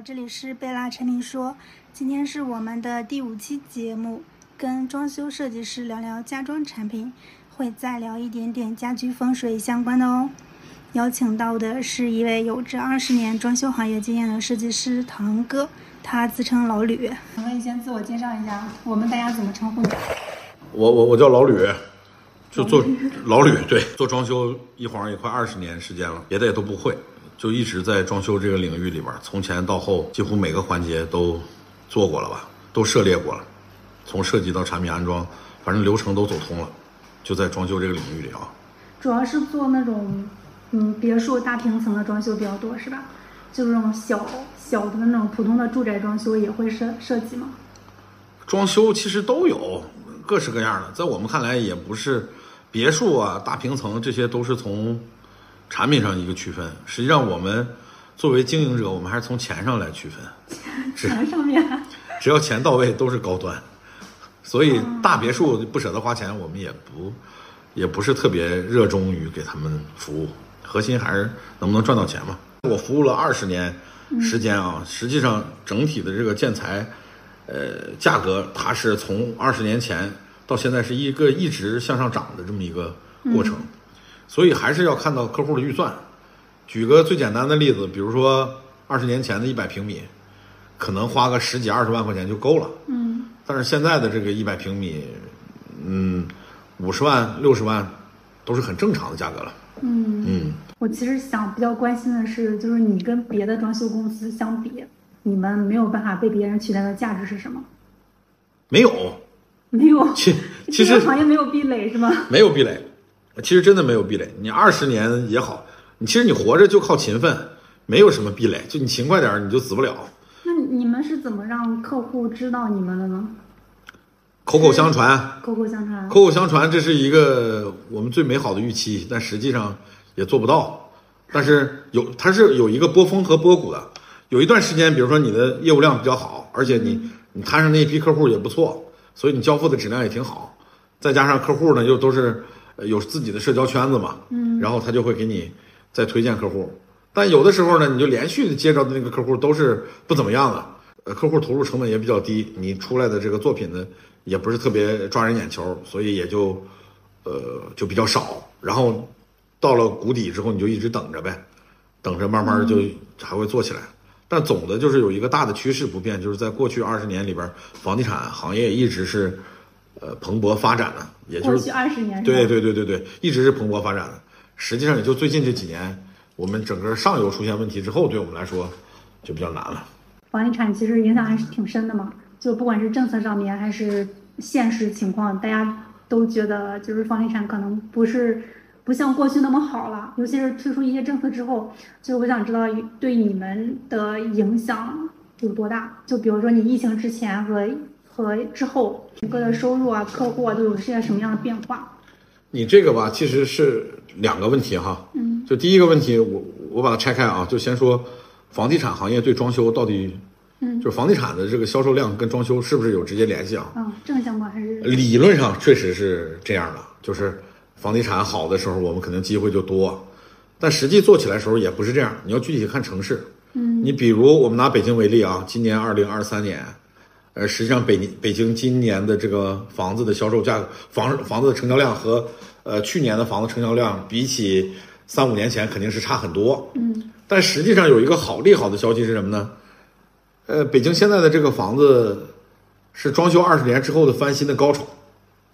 好，这里是贝拉陈明说，今天是我们的第五期节目，跟装修设计师聊聊家装产品，会再聊一点点家居风水相关的哦。邀请到的是一位有着二十年装修行业经验的设计师唐哥，他自称老吕。请问你先自我介绍一下，我们大家怎么称呼你？我我我叫老吕，就做老吕，对，做装修一晃也快二十年时间了，别的也都不会，就一直在装修这个领域里边，从前到后几乎每个环节都做过了吧，都涉猎过了，从设计到产品安装，反正流程都走通了，就在装修这个领域里啊。主要是做那种嗯别墅大平层的装修比较多，是吧？就是那种小小的那种普通的住宅装修也会设设计吗？装修其实都有各式各样的，在我们看来也不是别墅啊、大平层，这些都是从产品上一个区分。实际上，我们作为经营者，我们还是从钱上来区分。钱上面 只要钱到位，都是高端。所以大别墅不舍得花钱，我们也不也不是特别热衷于给他们服务，核心还是能不能赚到钱嘛。我服务了二十年时间啊，实际上整体的这个建材，呃，价格它是从二十年前到现在是一个一直向上涨的这么一个过程，所以还是要看到客户的预算。举个最简单的例子，比如说二十年前的一百平米，可能花个十几二十万块钱就够了。嗯，但是现在的这个一百平米，嗯，五十万、六十万都是很正常的价格了。嗯嗯，我其实想比较关心的是，就是你跟别的装修公司相比，你们没有办法被别人取代的价值是什么？没有，没有，其 其这个实行业没有壁垒是吗？没有壁垒，其实真的没有壁垒。你二十年也好，你其实你活着就靠勤奋，没有什么壁垒。就你勤快点儿，你就死不了。那你们是怎么让客户知道你们的呢？口口相传，口口相传。口口相传，这是一个我们最美好的预期，但实际上也做不到。但是有，它是有一个波峰和波谷的。有一段时间，比如说你的业务量比较好，而且你你摊上那一批客户也不错，所以你交付的质量也挺好。再加上客户呢又都是呃有自己的社交圈子嘛，嗯，然后他就会给你再推荐客户。但有的时候呢，你就连续的接着的那个客户都是不怎么样的，呃，客户投入成本也比较低，你出来的这个作品呢也不是特别抓人眼球，所以也就呃就比较少。然后到了谷底之后，你就一直等着呗，等着慢慢就还会做起来。但总的就是有一个大的趋势不变，就是在过去二十年里边，房地产行业一直是呃蓬勃发展的，也就是过去二十年对对对对对，一直是蓬勃发展的。实际上也就最近这几年，我们整个上游出现问题之后，对我们来说就比较难了。房地产其实影响还是挺深的嘛，就不管是政策上面还是现实情况，大家都觉得就是房地产可能不是不像过去那么好了，尤其是推出一些政策之后，就我想知道对你们的影响有多大？就比如说你疫情之前和和之后，整个的收入啊、客户啊都有些什么样的变化？你这个吧，其实是两个问题哈。嗯，就第一个问题，我我把它拆开啊，就先说房地产行业对装修到底，嗯，就是房地产的这个销售量跟装修是不是有直接联系啊？嗯，正相关还是理论上确实是这样的，就是房地产好的时候，我们肯定机会就多，但实际做起来的时候也不是这样。你要具体看城市，嗯，你比如我们拿北京为例啊，今年二零二三年，呃，实际上北北京今年的这个房子的销售价格，房房子的成交量和呃去年的房子成交量比起三五年前肯定是差很多，嗯，但实际上有一个好利好的消息是什么呢？呃，北京现在的这个房子是装修二十年之后的翻新的高潮。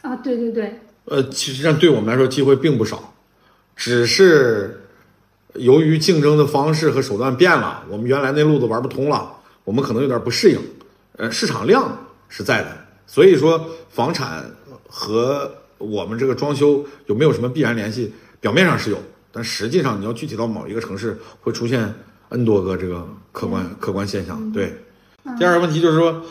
啊，对对对，呃，其实上对我们来说机会并不少，只是由于竞争的方式和手段变了，我们原来那路子玩不通了，我们可能有点不适应。呃，市场量是在的，所以说房产和我们这个装修有没有什么必然联系？表面上是有，但实际上你要具体到某一个城市，会出现 N 多个这个客观客观现象。对，第二个问题就是说，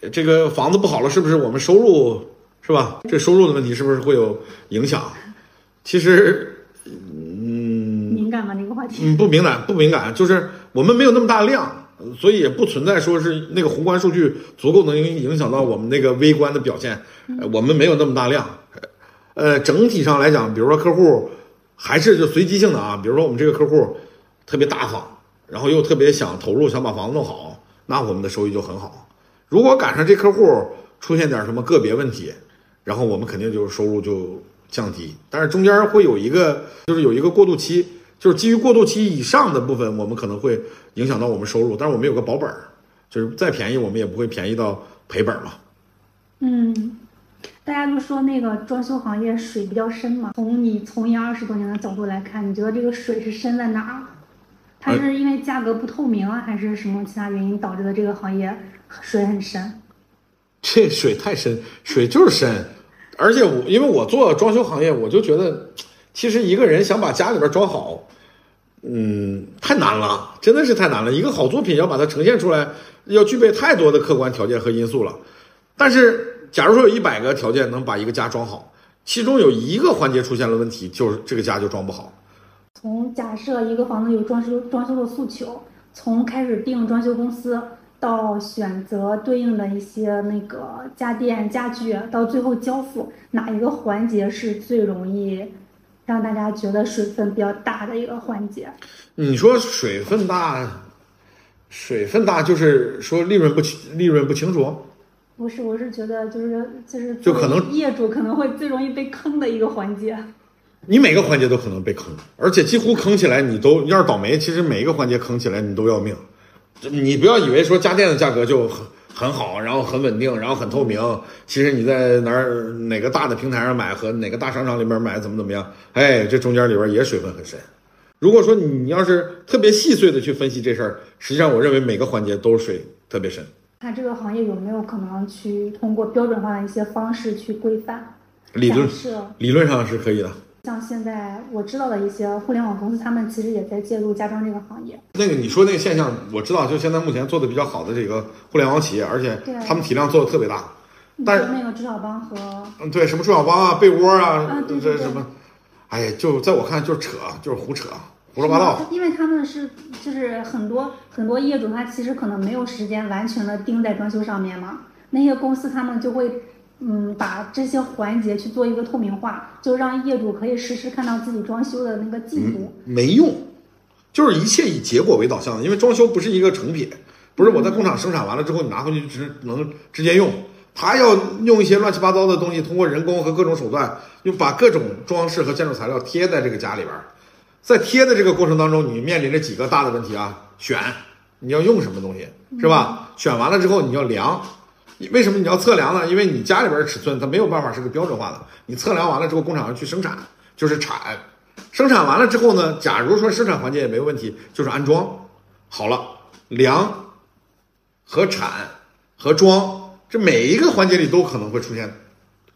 呃这个房子不好了，是不是我们收入是吧？这收入的问题是不是会有影响？其实敏感吗？这个话题？嗯，不敏感，不敏感，就是我们没有那么大量，所以也不存在说是那个宏观数据足够能影响到我们那个微观的表现。我们没有那么大量，呃，整体上来讲，比如说客户还是就随机性的啊，比如说我们这个客户特别大方，然后又特别想投入，想把房子弄好，那我们的收益就很好。如果赶上这客户出现点什么个别问题，然后我们肯定就是收入就降低。但是中间会有一个，就是有一个过渡期，就是基于过渡期以上的部分，我们可能会影响到我们收入。但是我们有个保本儿，就是再便宜我们也不会便宜到赔本嘛。嗯，大家都说那个装修行业水比较深嘛。从你从业二十多年的角度来看，你觉得这个水是深在哪儿？它是因为价格不透明啊，还是什么其他原因导致的这个行业水很深？这水太深，水就是深。而且我因为我做装修行业，我就觉得，其实一个人想把家里边装好，嗯，太难了，真的是太难了。一个好作品要把它呈现出来，要具备太多的客观条件和因素了。但是，假如说有一百个条件能把一个家装好，其中有一个环节出现了问题，就是这个家就装不好。从假设一个房子有装修装修的诉求，从开始定装修公司到选择对应的一些那个家电家具，到最后交付，哪一个环节是最容易让大家觉得水分比较大的一个环节？你说水分大，水分大就是说利润不清，利润不清楚。不是，我是觉得就是就是就可能业主可能会最容易被坑的一个环节。你每个环节都可能被坑，而且几乎坑起来，你都要是倒霉，其实每一个环节坑起来你都要命。你不要以为说家电的价格就很很好，然后很稳定，然后很透明。其实你在哪儿哪个大的平台上买和哪个大商场里面买怎么怎么样，哎，这中间里边也水分很深。如果说你要是特别细碎的去分析这事儿，实际上我认为每个环节都是水特别深。看这个行业有没有可能去通过标准化的一些方式去规范？理论是理论上是可以的。像现在我知道的一些互联网公司，他们其实也在介入家装这个行业。那个你说那个现象，我知道，就现在目前做的比较好的这个互联网企业，而且他们体量做的特别大。你但那个朱小邦和嗯，对，什么朱小邦啊、被窝啊，啊对对对这什么，哎呀，就在我看就是扯，就是胡扯，胡说八道。因为他们是就是很多很多业主，他其实可能没有时间完全的盯在装修上面嘛。那些公司他们就会嗯把这些环节去做一个透明化，就让业主可以实时看到自己装修的那个进度。没用，就是一切以结果为导向的，因为装修不是一个成品，不是我在工厂生产完了之后你拿回去只能直接用，他要用一些乱七八糟的东西，通过人工和各种手段，又把各种装饰和建筑材料贴在这个家里边儿，在贴的这个过程当中，你面临着几个大的问题啊，选你要用什么东西是吧？选完了之后你要量。为什么你要测量呢？因为你家里边尺寸它没有办法是个标准化的，你测量完了之后，工厂要去生产，就是产，生产完了之后呢，假如说生产环节也没有问题，就是安装，好了，量和产和装，这每一个环节里都可能会出现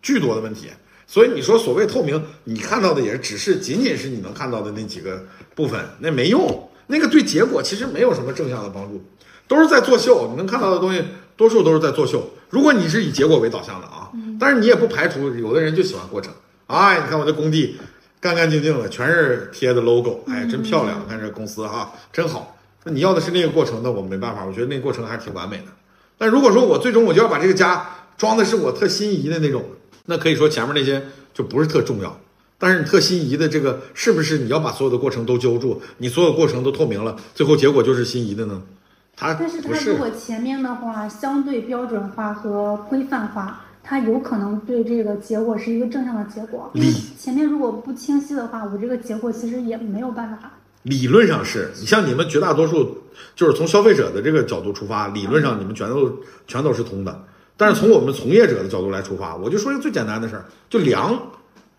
巨多的问题。所以你说所谓透明，你看到的也只是仅仅是你能看到的那几个部分，那没用，那个对结果其实没有什么正向的帮助，都是在作秀。你能看到的东西，多数都是在作秀。如果你是以结果为导向的啊，但是你也不排除有的人就喜欢过程。哎，你看我这工地干干净净的，全是贴的 logo，哎，真漂亮！看这公司哈，真好。那你要的是那个过程，那我没办法，我觉得那个过程还是挺完美的。但如果说我最终我就要把这个家装的是我特心仪的那种，那可以说前面那些就不是特重要。但是你特心仪的这个，是不是你要把所有的过程都揪住，你所有过程都透明了，最后结果就是心仪的呢？它但是它如果前面的话相对标准化和规范化，它有可能对这个结果是一个正向的结果。因为前面如果不清晰的话，我这个结果其实也没有办法。理论上是你像你们绝大多数，就是从消费者的这个角度出发，理论上你们全都全都是通的。但是从我们从业者的角度来出发，我就说一个最简单的事儿，就量，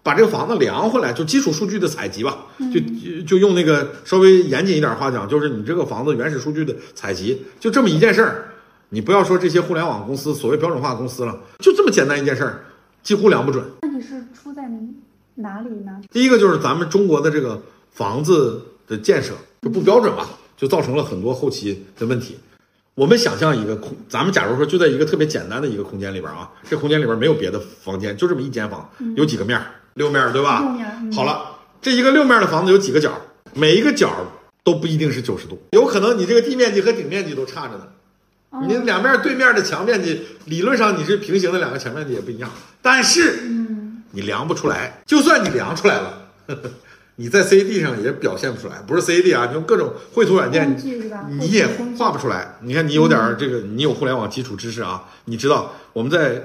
把这个房子量回来，就基础数据的采集吧，就就就用那个稍微严谨一点话讲，就是你这个房子原始数据的采集，就这么一件事儿。你不要说这些互联网公司所谓标准化公司了，就这么简单一件事儿，几乎量不准。那你是出在哪里呢？第一个就是咱们中国的这个房子的建设就不标准吧，就造成了很多后期的问题。我们想象一个空，咱们假如说就在一个特别简单的一个空间里边啊，这空间里边没有别的房间，就这么一间房，有几个面儿？六面，对吧？六面嗯好了，这一个六面的房子有几个角？每一个角都不一定是九十度，有可能你这个地面积和顶面积都差着呢。哦你两面对面的墙面积，理论上你是平行的两个墙面积也不一样，但是嗯，你量不出来，就算你量出来了，呵 呵你在 CAD 上也表现不出来，不是 CAD 啊，你用各种绘图软件？你也画不出来。你看，你有点这个，你有互联网基础知识啊，你知道我们在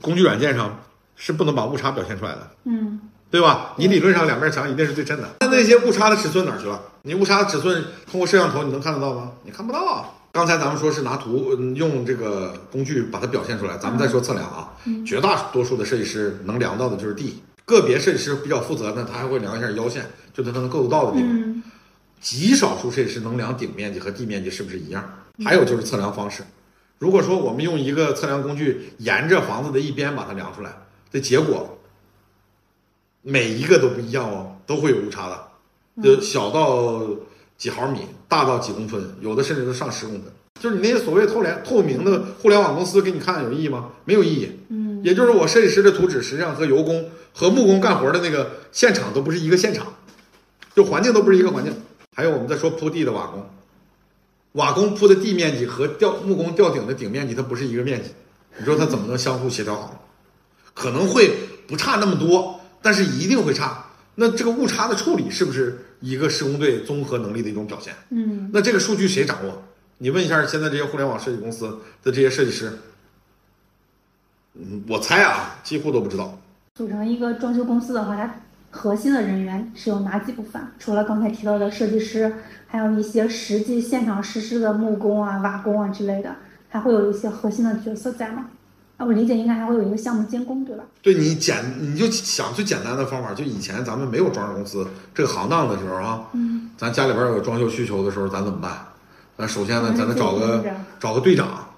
工具软件上是不能把误差表现出来的，嗯，对吧？你理论上两面墙一定是对称的，那那些误差的尺寸哪儿去了？你误差的尺寸通过摄像头你能看得到吗？你看不到啊。刚才咱们说是拿图嗯用这个工具把它表现出来，咱们再说测量啊。绝大多数的设计师能量到的就是地，个别设计师比较负责呢，他还会量一下腰线，就他能够得到的地方。嗯极少数设计师能量顶面积和地面积是不是一样？还有就是测量方式。如果说我们用一个测量工具沿着房子的一边把它量出来，的结果每一个都不一样哦，都会有误差的，就小到几毫米，大到几公分，有的甚至都上十公分。就是你那些所谓透联透明的互联网公司给你看有意义吗？没有意义。嗯，也就是我设计师的图纸实际上和油工和木工干活的那个现场都不是一个现场，就环境都不是一个环境。还有我们在说铺地的瓦工，瓦工铺的地面积和吊木工吊顶的顶面积它不是一个面积，你说它怎么能相互协调好？可能会不差那么多，但是一定会差。那这个误差的处理是不是一个施工队综合能力的一种表现？嗯，那这个数据谁掌握？你问一下现在这些互联网设计公司的这些设计师，嗯，我猜啊，几乎都不知道。组成一个装修公司的话，它核心的人员是有哪几部分？除了刚才提到的设计师，还有一些实际现场实施的木工啊、瓦工啊之类的，还会有一些核心的角色在吗？啊，我理解应该还会有一个项目监工，对吧？对你简，你就想最简单的方法，就以前咱们没有装饰公司这个行当的时候啊，嗯，咱家里边有装修需求的时候，咱怎么办？咱首先呢，咱得找个嗯找个队长，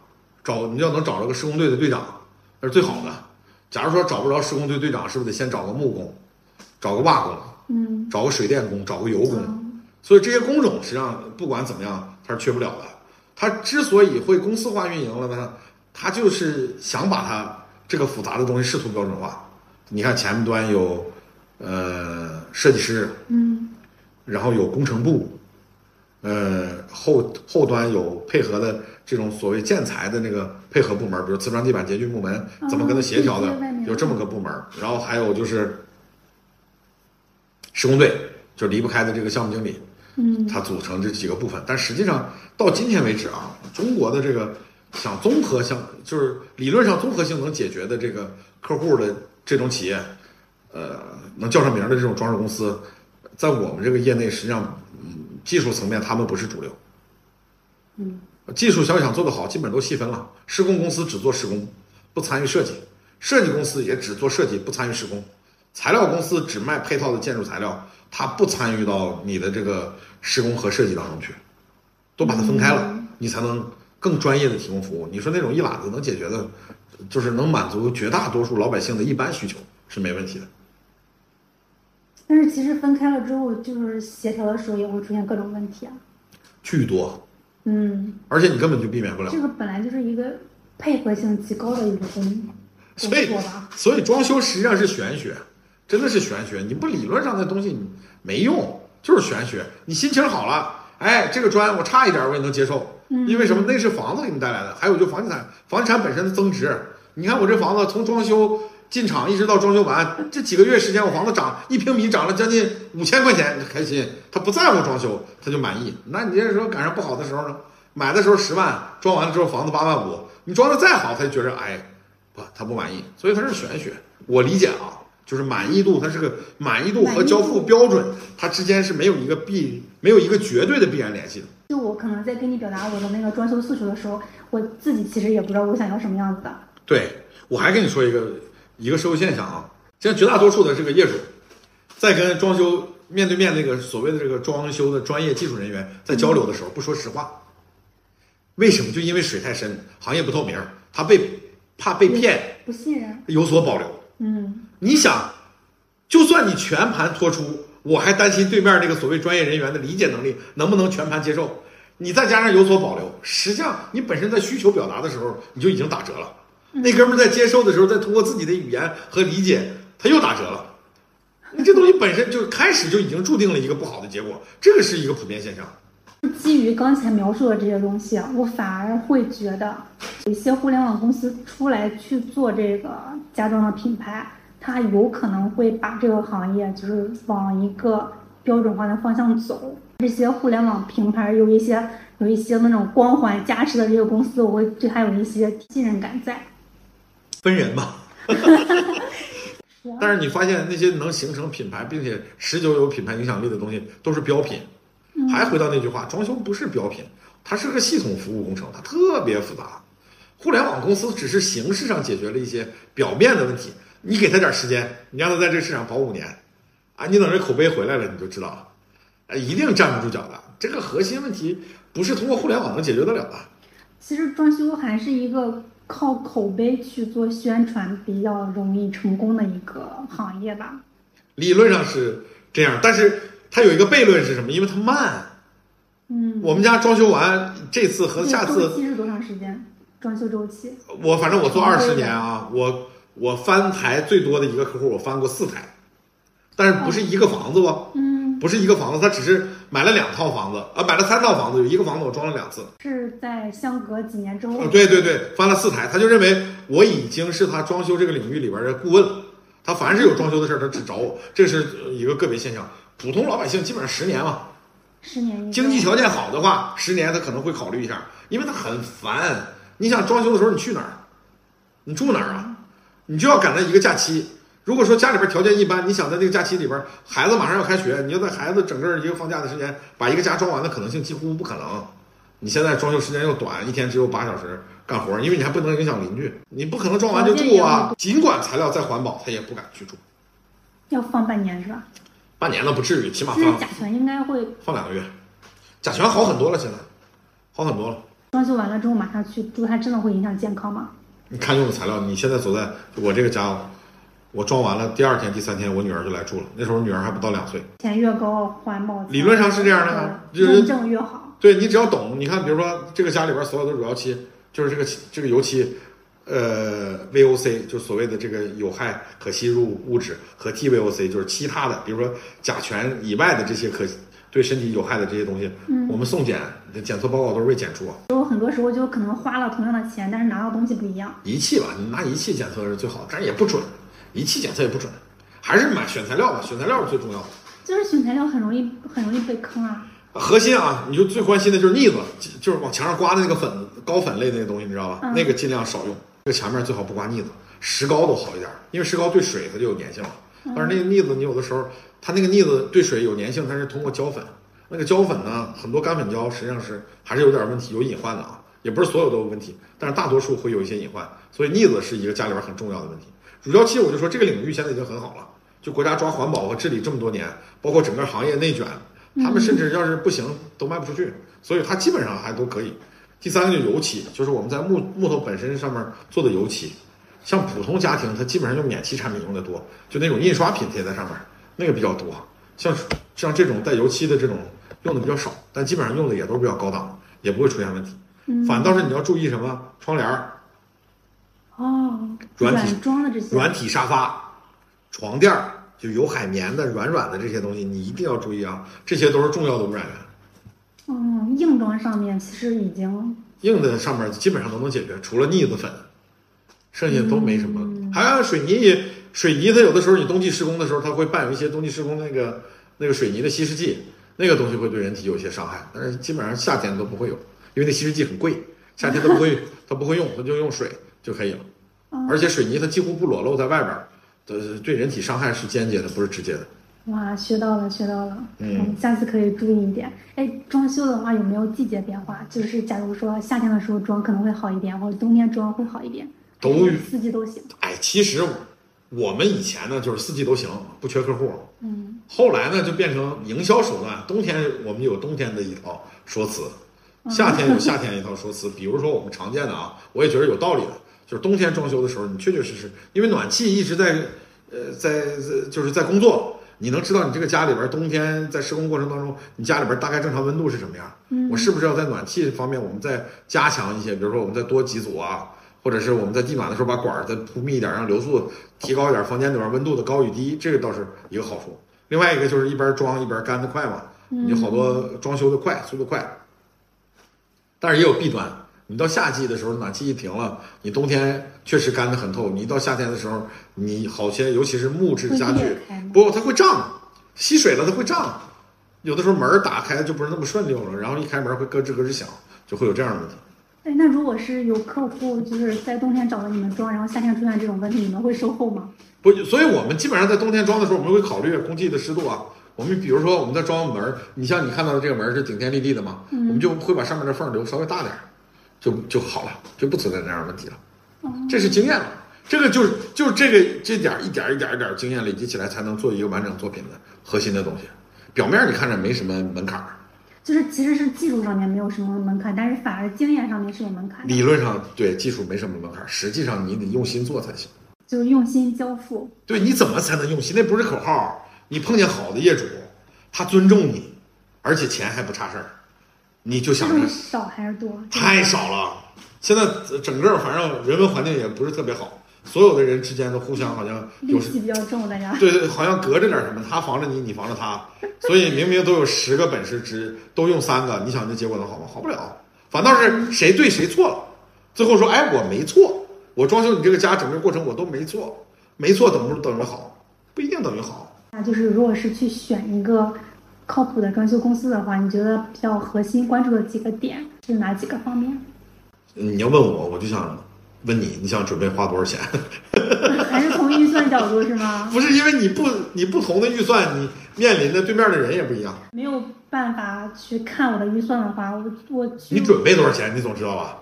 找你要能找着个施工队的队长，那是最好的。假如说找不着施工队队长，是不是得先找个木工，找个瓦工，嗯，找个水电工，找个油工？嗯所以这些工种实际上不管怎么样，它是缺不了的。它之所以会公司化运营了呢，它就是想把它这个复杂的东西试图标准化。你看前端有呃设计师，嗯然后有工程部，呃后后端有配合的这种所谓建材的那个配合部门，比如瓷砖地板洁具部门怎么跟他协调的有这么个部门。然后还有就是施工队，就离不开的这个项目经理，嗯它组成这几个部分。但实际上到今天为止啊，中国的这个想综合性，就是理论上综合性能解决的这个客户的这种企业，呃，能叫上名的这种装饰公司，在我们这个业内，实际上，嗯，技术层面他们不是主流。嗯，技术想想做得好，基本都细分了。施工公司只做施工，不参与设计；设计公司也只做设计，不参与施工；材料公司只卖配套的建筑材料，它不参与到你的这个施工和设计当中去，都把它分开了，你才能更专业的提供服务。你说那种一揽子能解决的，就是能满足绝大多数老百姓的一般需求是没问题的。但是其实分开了之后，就是协调的时候也会出现各种问题啊。巨多，嗯，而且你根本就避免不了。这个本来就是一个配合性极高的一个工工 所以。所以装修实际上是玄学，真的是玄学。你不理论上的东西你没用，就是玄学。你心情好了，哎，这个砖我差一点我也能接受，嗯因为什么？那是房子给你带来的，还有就房地产，房地产本身的增值。你看我这房子从装修进场一直到装修完，这几个月时间，我房子涨一平米涨了将近五千块钱，开心。他不在乎装修，他就满意。那你这时候赶上不好的时候呢？买的时候十万，装完了之后房子八万五，你装的再好，他就觉着哎，不，他不满意，所以他是玄学。我理解啊，就是满意度，它是个满意度和交付标准，它之间是没有一个必没有一个绝对的必然联系的。就我可能在跟你表达我的那个装修诉求的时候，我自己其实也不知道我想要什么样子的。对我还跟你说一个一个社会现象啊，现在绝大多数的这个业主，在跟装修面对面那个所谓的这个装修的专业技术人员在交流的时候，不说实话。为什么？就因为水太深，行业不透明，他被怕被骗，不信任。有所保留。嗯你想，就算你全盘托出，我还担心对面那个所谓专业人员的理解能力能不能全盘接受。你再加上有所保留，实际上你本身在需求表达的时候，你就已经打折了。那哥们在接受的时候，再通过自己的语言和理解，他又打折了。你这东西本身就开始就已经注定了一个不好的结果，这个是一个普遍现象。基于刚才描述的这些东西啊，我反而会觉得，有一些互联网公司出来去做这个家装的品牌，它有可能会把这个行业就是往一个标准化的方向走。这些互联网品牌有一些有一些那种光环加持的这个公司，我会对它有一些信任感在。分人吧。但是你发现那些能形成品牌并且持久有品牌影响力的东西都是标品。还回到那句话，装修不是标品，它是个系统服务工程，它特别复杂。互联网公司只是形式上解决了一些表面的问题，你给他点时间，你让他在这个市场跑五年，啊，你等这口碑回来了，你就知道了，啊，一定站不住脚的。这个核心问题不是通过互联网能解决得了的。其实装修还是一个靠口碑去做宣传比较容易成功的一个行业吧。理论上是这样，但是它有一个悖论是什么？因为它慢。嗯，我们家装修完这次和下次周期是多长时间？装修周期？我反正我做二十年啊，我我翻台最多的一个客户，我翻过四台，但是不是一个房子不？嗯，不是一个房子，他只是买了两套房子，啊，买了三套房子，有一个房子我装了两次。是在相隔几年之后？呃，对对对，翻了四台，他就认为我已经是他装修这个领域里边的顾问了，他凡是有装修的事儿，他只找我，这是一个个别现象。普通老百姓基本上十年嘛。十年，经济条件好的话，十年他可能会考虑一下，因为他很烦。你想装修的时候你去哪儿？你住哪儿啊？你就要赶在一个假期。如果说家里边条件一般，你想在这个假期里边，孩子马上要开学，你要在孩子整个一个放假的时间把一个家装完的可能性几乎不可能。你现在装修时间又短，一天只有八小时干活，因为你还不能影响邻居，你不可能装完就住啊。尽管材料再环保，他也不敢去住。要放半年是吧？半年了不至于，起码放。甲醛应该会放两个月，甲醛好很多了，现在好很多了。装修完了之后马上去住，它真的会影响健康吗？你看用的材料，你现在走在我这个家，我装完了第二天、第三天，我女儿就来住了。那时候女儿还不到两岁。钱越高，环保理论上是这样的，认证越好。对你只要懂，你看，比如说这个家里边所有的乳胶漆，就是这个这个油漆。呃，VOC 就所谓的这个有害可吸入物质和 TVOC 就是其他的，比如说甲醛以外的这些可对身体有害的这些东西，嗯，我们送检的检测报告都是未检出。有很多时候就可能花了同样的钱，但是拿到东西不一样。仪器吧，你拿仪器检测是最好的，但是也不准，仪器检测也不准，还是买选材料吧，选材料是最重要的。就是选材料很容易很容易被坑啊。核心啊，你就最关心的就是腻子，就是往墙上刮的那个粉高粉类那个东西，你知道吧？那个尽量少用。这个墙面最好不刮腻子，石膏都好一点，因为石膏对水它就有粘性了。但是那个腻子，你有的时候它那个腻子对水有粘性，但是通过胶粉，那个胶粉呢，很多干粉胶实际上是还是有点问题，有隐患的啊，也不是所有都有问题，但是大多数会有一些隐患。所以腻子是一个家里边很重要的问题。乳胶漆，我就说这个领域现在已经很好了，就国家抓环保和治理这么多年，包括整个行业内卷，他们甚至要是不行都卖不出去，所以它基本上还都可以。第三个就油漆，就是我们在木木头本身上面做的油漆，像普通家庭，它基本上用免漆产品用的多，就那种印刷品贴在上面，那个比较多。像像这种带油漆的这种用的比较少，但基本上用的也都是比较高档，也不会出现问题。反倒是你要注意什么窗帘儿，哦，软体装的这些软体沙发、床垫儿，就有海绵的、软软的这些东西，你一定要注意啊，这些都是重要的污染源。嗯，硬装上面其实已经硬的上面基本上都能解决，除了腻子粉，剩下都没什么。还有水泥，水泥它有的时候你冬季施工的时候，它会伴有一些冬季施工那个那个水泥的稀释剂，那个东西会对人体有些伤害。但是基本上夏天都不会有，因为那稀释剂很贵，夏天它不会 它不会用，它就用水就可以了。而且水泥它几乎不裸露在外边，呃，对人体伤害是间接的，不是直接的。哇，学到了，学到了。嗯，下次可以注意一点。哎，装修的话有没有季节变化？就是假如说夏天的时候装可能会好一点，或者冬天装会好一点。都四季都行。哎，其实我们以前呢就是四季都行，不缺客户。嗯。后来呢就变成营销手段，冬天我们有冬天的一套说辞，夏天有夏 天一套说辞。比如说我们常见的啊，我也觉得有道理的，就是冬天装修的时候，你确确实实因为暖气一直在，呃，在就是在工作。你能知道你这个家里边冬天在施工过程当中，你家里边大概正常温度是什么样？嗯，我是不是要在暖气方面我们再加强一些？比如说我们再多几组啊，或者是我们在地暖的时候把管儿再铺密一点，让流速提高一点，房间里边温度的高与低，这个倒是一个好处。另外一个就是一边装一边干的快嘛，你好多装修的快，速度快。但是也有弊端，你到夏季的时候暖气一停了，你冬天确实干得很透，你一到夏天的时候，你好些尤其是木质家具。不，它会胀，吸水了它会胀，有的时候门儿打开就不是那么顺溜了，然后一开门会咯吱咯吱响，就会有这样的问题。哎，那如果是有客户就是在冬天找到你们装，然后夏天出现这种问题，你们会售后吗？不，所以我们基本上在冬天装的时候，我们会考虑空气的湿度啊。我们比如说我们在装门儿，你像你看到的这个门儿是顶天立地的嘛，我们就会把上面的缝儿留稍微大点儿，就就好了，就不存在这样的问题了。这是经验了，这个就是就是这个这点儿一点儿一点儿一点儿经验累积起来，才能做一个完整作品的核心的东西。表面你看着没什么门槛儿，就是其实是技术上面没有什么门槛，但是反而经验上面是有门槛，理论上对技术没什么门槛儿，实际上你得用心做才行。就是用心交付。对，你怎么才能用心？那不是口号。你碰见好的业主，他尊重你，而且钱还不差事儿，你就想着少还是多？太少了。现在整个反正人文环境也不是特别好，所有的人之间都互相好像有戾气比较重，大家。对对，好像隔着点什么，他防着你，你防着他，所以明明都有十个本事，只都用三个，你想这结果能好吗？好不了，反倒是谁对谁错了，最后说，哎，我没错，我装修你这个家整个过程我都没错，没错等不等于好？不一定等于好。那就是如果是去选一个靠谱的装修公司的话，你觉得比较核心关注的几个点是哪几个方面？你要问我，我就想问你，你想准备花多少钱？还是从预算角度是吗？不是因为你不你不同的预算，你面临的对面的人也不一样。没有办法去看我的预算的话，我我你准备多少钱？你总知道吧？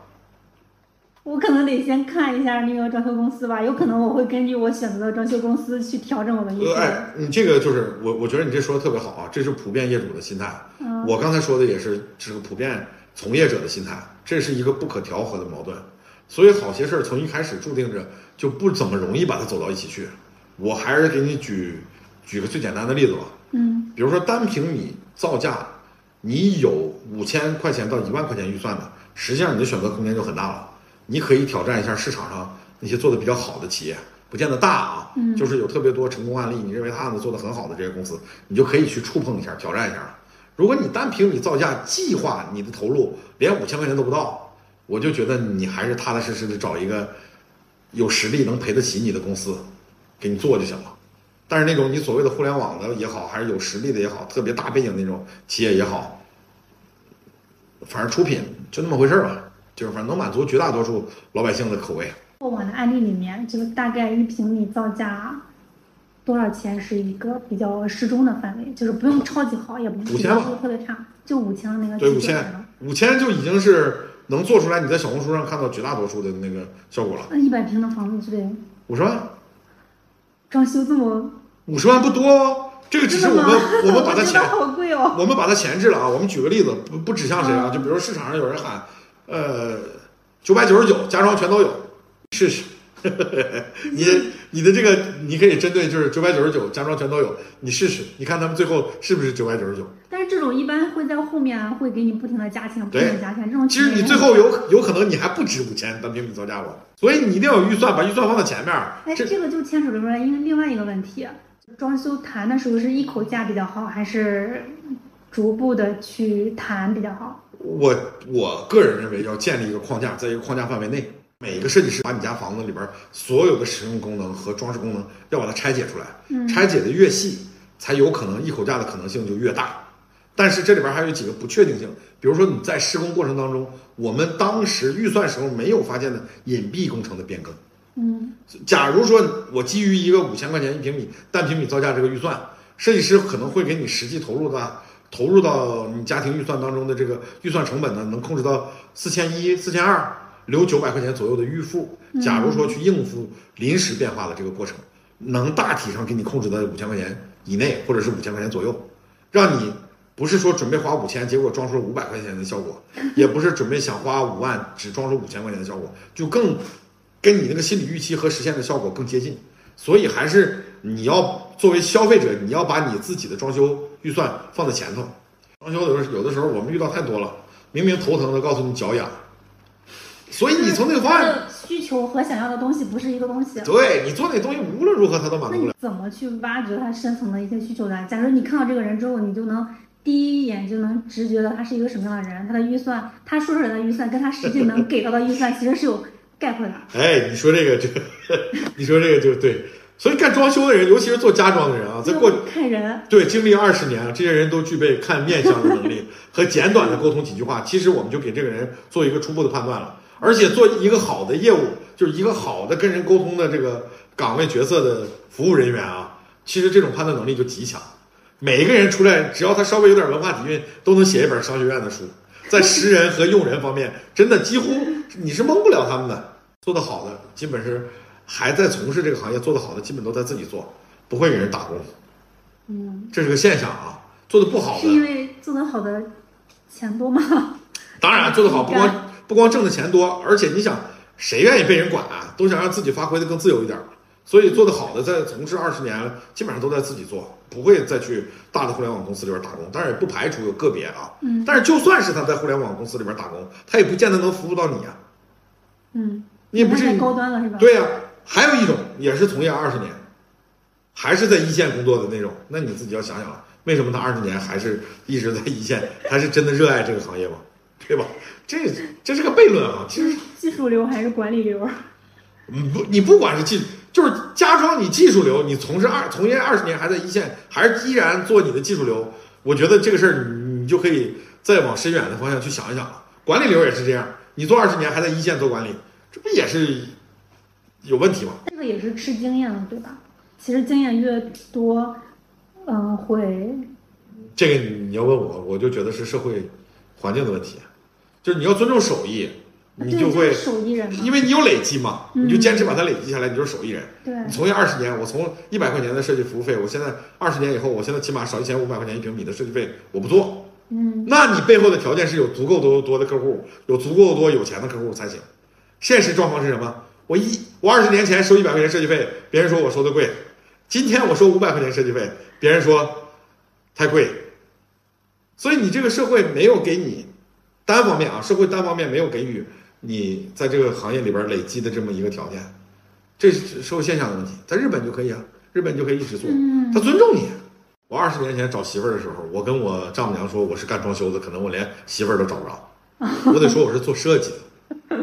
我可能得先看一下那个装修公司吧，有可能我会根据我选择的装修公司去调整我的预呃，算。哎，你这个就是我，我觉得你这说的特别好啊，这是普遍业主的心态。嗯我刚才说的也是，这是普遍从业者的心态，这是一个不可调和的矛盾。所以好些事儿从一开始注定着就不怎么容易把它走到一起去。我还是给你举举个最简单的例子吧，嗯比如说单平米造价，你有五千块钱到一万块钱预算的，实际上你的选择空间就很大了。你可以挑战一下市场上那些做的比较好的企业，不见得大啊，嗯就是有特别多成功案例，你认为他案子做的很好的这些公司，你就可以去触碰一下，挑战一下了。如果你单凭你造价计划你的投入连五千块钱都不到，我就觉得你还是踏踏实实的找一个有实力能赔得起你的公司，给你做就行了。但是那种你所谓的互联网的也好，还是有实力的也好，特别大背景那种企业也好，反正出品就那么回事儿吧，就是反正能满足绝大多数老百姓的口味。过往的案例里面，就是大概一平米造价多少钱是一个比较适中的范围，就是不用超级好，也不五千吧特别差，就五千的那个对，五千。，五千就已经是能做出来你在小红书上看到绝大多数的那个效果了。那一百平的房子就得五十万，装修这么，五十万不多哦，这个只是我们我们把它前觉得好贵哦。我们把它前置了啊。我们举个例子，不不指向谁啊，嗯就比如说市场上有人喊，呃，九百九十九，家装全都有，试试。你的你的这个你可以针对就是九百九十九，家装全都有，你试试，你看他们最后是不是九百九十九？但是这种一般会在后面会给你不停的加钱，不停的加钱，这种其实你最后有有可能你还不止五千单平米造价了，所以你一定要有预算，把预算放在前面儿。哎，这这个就牵扯出来因为另外一个问题，装修谈的时候是一口价比较好，还是逐步的去谈比较好？我我个人认为要建立一个框架，在一个框架范围内，每一个设计师把你家房子里边所有的使用功能和装饰功能要把它拆解出来，嗯拆解的越细，才有可能一口价的可能性就越大。但是这里边还有几个不确定性，比如说你在施工过程当中，我们当时预算时候没有发现的隐蔽工程的变更。嗯假如说我基于一个五千块钱一平米单平米造价这个预算，设计师可能会给你实际投入的投入到你家庭预算当中的这个预算成本呢，能控制到四千一、四千二，留九百块钱左右的预付。假如说去应付临时变化的这个过程，能大体上给你控制在五千块钱以内，或者是五千块钱左右，让你不是说准备花五千，结果装出了五百块钱的效果，也不是准备想花五万，只装出五千块钱的效果，就更跟你那个心理预期和实现的效果更接近。所以还是你要作为消费者，你要把你自己的装修预算放在前头。装修有的有的时候我们遇到太多了，明明头疼的告诉你脚痒，所以你从那个方案，的需求和想要的东西不是一个东西。对你做那东西无论如何他都满足不了。你怎么去挖掘他深层的一些需求呢？假如你看到这个人之后，你就能第一眼就能直觉到他是一个什么样的人，他的预算，他说出来的预算跟他实际能给到的预算其实是有概括的。哎，你说这个就，你说这个就对，所以干装修的人，尤其是做家装的人啊，在过看人，对经历二十年，这些人都具备看面相的能力 和简短的沟通几句话，其实我们就给这个人做一个初步的判断了。而且做一个好的业务，就是一个好的跟人沟通的这个岗位角色的服务人员啊，其实这种判断能力就极强。每一个人出来，只要他稍微有点文化底蕴，都能写一本商学院的书。在识人和用人方面，真的几乎你是蒙不了他们的。做得好的，基本是还在从事这个行业做得好的，基本都在自己做，不会给人打工。嗯，这是个现象啊。做得不好的，是因为做得好的钱多吗？当然，做得好不光不光挣的钱多，而且你想，谁愿意被人管啊？都想让自己发挥的更自由一点。所以做得好的，在从事二十年，基本上都在自己做，不会再去大的互联网公司里边打工。当然也不排除有个别啊。嗯。但是就算是他在互联网公司里边打工，他也不见得能服务到你啊。嗯。你也不是太高端了是吧？对呀，还有一种也是从业二十年，还是在一线工作的那种，那你自己要想想了，为什么他二十年还是一直在一线？他是真的热爱这个行业吗？对吧？这这是个悖论啊。其实技术流还是管理流？嗯不，你不管是技，就是假装，你技术流，你从事二从业二十年还在一线，还是依然做你的技术流，我觉得这个事儿你你就可以再往深远的方向去想一想了。管理流也是这样，你做二十年还在一线做管理。这不也是有问题吗？这个也是吃经验了，对吧？其实经验越多，嗯，会。这个你要问我，我就觉得是社会环境的问题，就是你要尊重手艺，你就会手艺人，因为你有累积嘛，你就坚持把它累积下来，你就是手艺人。对，你从业二十年，我从一百块钱的设计服务费，我现在二十年以后，我现在起码少一千五百块钱一平米的设计费，我不做。嗯，那你背后的条件是有足够多多的客户，有足够多有钱的客户才行。现实状况是什么？我一我二十年前收一百块钱设计费，别人说我收的贵；今天我收五百块钱设计费，别人说太贵。所以你这个社会没有给你单方面啊，社会单方面没有给予你在这个行业里边累积的这么一个条件，这是社会现象的问题。在日本就可以啊，日本就可以一直做，他尊重你。我二十年前找媳妇儿的时候，我跟我丈母娘说我是干装修的，可能我连媳妇儿都找不着，我得说我是做设计的。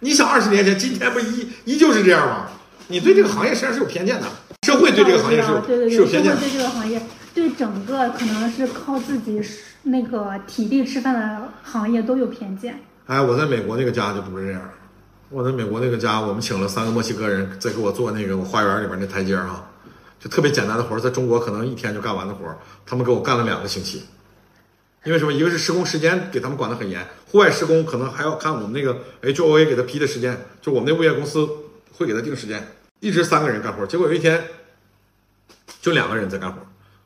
你想二十年前，今天不依依旧是这样吗？你对这个行业实际上是有偏见的，社会对这个行业是有偏见的。对这个行业，对整个可能是靠自己那个体力吃饭的行业都有偏见。哎，我在美国那个家就不是这样。我在美国那个家，我们请了三个墨西哥人在给我做那个我花园里边那台阶啊，就特别简单的活儿，在中国可能一天就干完的活儿，他们给我干了两个星期。因为什么？一个是施工时间给他们管得很严，户外施工可能还要看我们那个 HOA 给他批的时间，就我们那物业公司会给他定时间，一直三个人干活。结果有一天，就两个人在干活，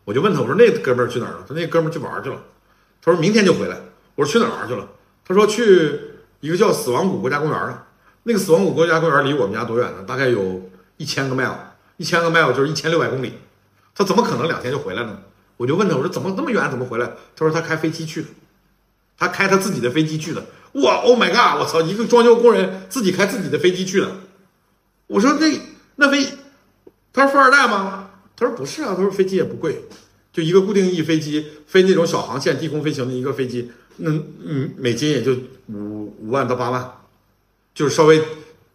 我就问他，我说那哥们儿去哪儿了？他那哥们儿去玩去了，他说明天就回来。我说去哪儿玩去了？他说去一个叫死亡谷国家公园了。那个死亡谷国家公园离我们家多远呢？大概有一千个 mile，一千个 mile 就是一千六百公里。他怎么可能两天就回来了呢？我就问他，我说怎么那么远，怎么回来？他说他开飞机去的，他开他自己的飞机去的。哇，Oh my god！我操，一个装修工人自己开自己的飞机去的。我说那那飞，他说富二代吗？他说不是啊，他说飞机也不贵，就一个固定翼飞机，飞那种小航线低空飞行的一个飞机，那嗯美金也就五五万到八万，就是稍微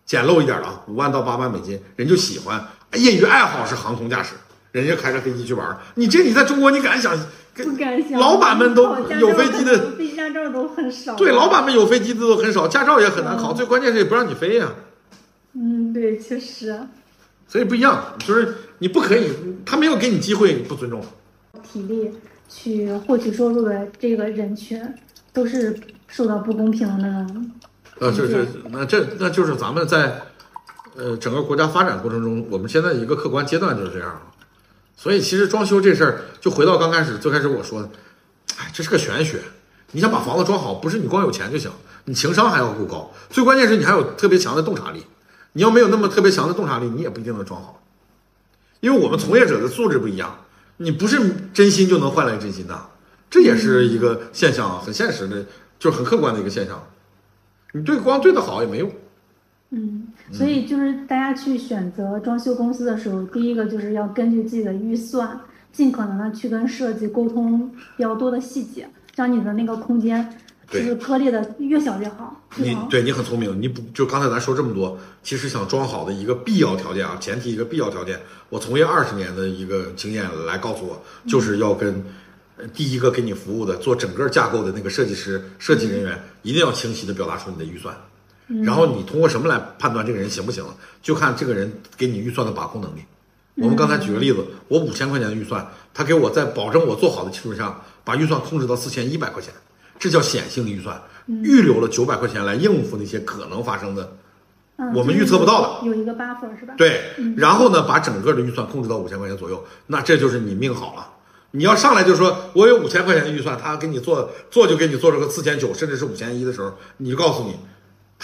简陋一点的啊，五万到八万美金，人就喜欢，业余爱好是航空驾驶。人家开着飞机去玩你这你在中国你敢想？不敢想。老板们都有飞机的，飞机驾照都很少。对，老板们有飞机的都很少，驾照也很难考。最关键是也不让你飞呀。嗯，对，确实。所以不一样，就是你不可以，他没有给你机会，不尊重。体力去获取收入的这个人群，都是受到不公平的那种。呃，这这那这那就是咱们在呃整个国家发展过程中，我们现在一个客观阶段就是这样。所以其实装修这事儿，就回到刚开始最开始我说的，哎，这是个玄学。你想把房子装好，不是你光有钱就行，你情商还要够高。最关键是你还有特别强的洞察力。你要没有那么特别强的洞察力，你也不一定能装好。因为我们从业者的素质不一样，你不是真心就能换来真心的，这也是一个现象，很现实的，就是很客观的一个现象。你对光对得好也没用。嗯，所以就是大家去选择装修公司的时候，第一个就是要根据自己的预算，尽可能的去跟设计沟通比较多的细节，让你的那个空间就是割裂的越小越好。你对你很聪明，你不就刚才咱说这么多，其实想装好的一个必要条件啊，前提一个必要条件，我从业二十年的一个经验来告诉我，就是要跟呃第一个给你服务的做整个架构的那个设计师、设计人员，一定要清晰的表达出你的预算。然后你通过什么来判断这个人行不行？就看这个人给你预算的把控能力。我们刚才举个例子，我五千块钱的预算，他给我在保证我做好的基础上，把预算控制到四千一百块钱，这叫显性的预算，预留了九百块钱来应付那些可能发生的，嗯我们预测不到的。有一个 buffer 是吧？对，然后呢，把整个的预算控制到五千块钱左右，那这就是你命好了。你要上来就说我有五千块钱的预算，他给你做做就给你做出个四千九，甚至是五千一的时候，你就告诉你，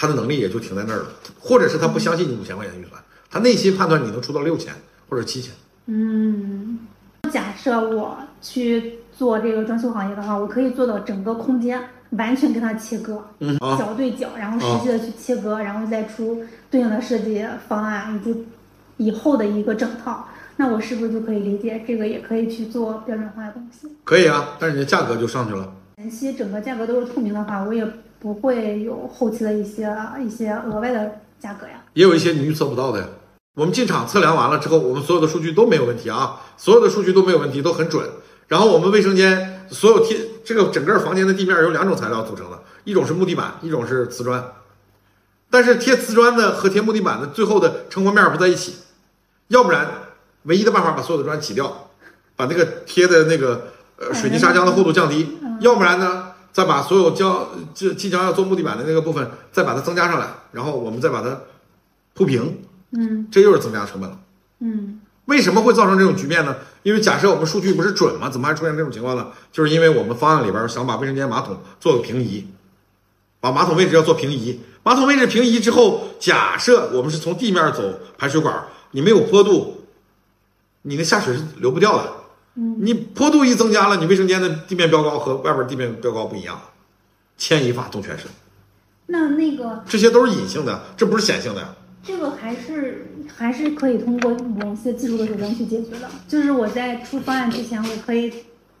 他的能力也就停在那儿了，或者是他不相信你五千块钱的预算，他内心判断你能出到六千或者七千。嗯，假设我去做这个装修行业的话，我可以做到整个空间完全跟它切割，嗯啊，角对角，然后实际的去切割，然后再出对应的设计方案以及以后的一个整套。那我是不是就可以理解这个也可以去做标准化的东西？可以啊，但是你的价格就上去了。前期整个价格都是透明的话，我也不会有后期的一些一些额外的价格呀。也有一些你预测不到的呀。我们进场测量完了之后，我们所有的数据都没有问题啊，所有的数据都没有问题，都很准。然后我们卫生间所有贴这个整个房间的地面由两种材料组成的，一种是木地板，一种是瓷砖。但是贴瓷砖的和贴木地板的最后的成活面不在一起，要不然唯一的办法把所有的砖挤掉，把那个贴的那个呃水泥砂浆的厚度降低，要不然呢再把所有胶即即将要做木地板的那个部分再把它增加上来，然后我们再把它铺平。嗯这又是增加成本了。嗯为什么会造成这种局面呢？因为假设我们数据不是准吗？怎么还出现这种情况呢？就是因为我们方案里边想把卫生间马桶做个平移，把马桶位置要做平移。马桶位置平移之后，假设我们是从地面走排水管，你没有坡度，你那下水是流不掉的。嗯，你坡度一增加了，你卫生间的地面标高和外边地面标高不一样，牵一发动全身，那那个这些都是隐性的，这不是显性的呀。这个还是还是可以通过某些技术的手段去解决的。就是我在出方案之前，我可以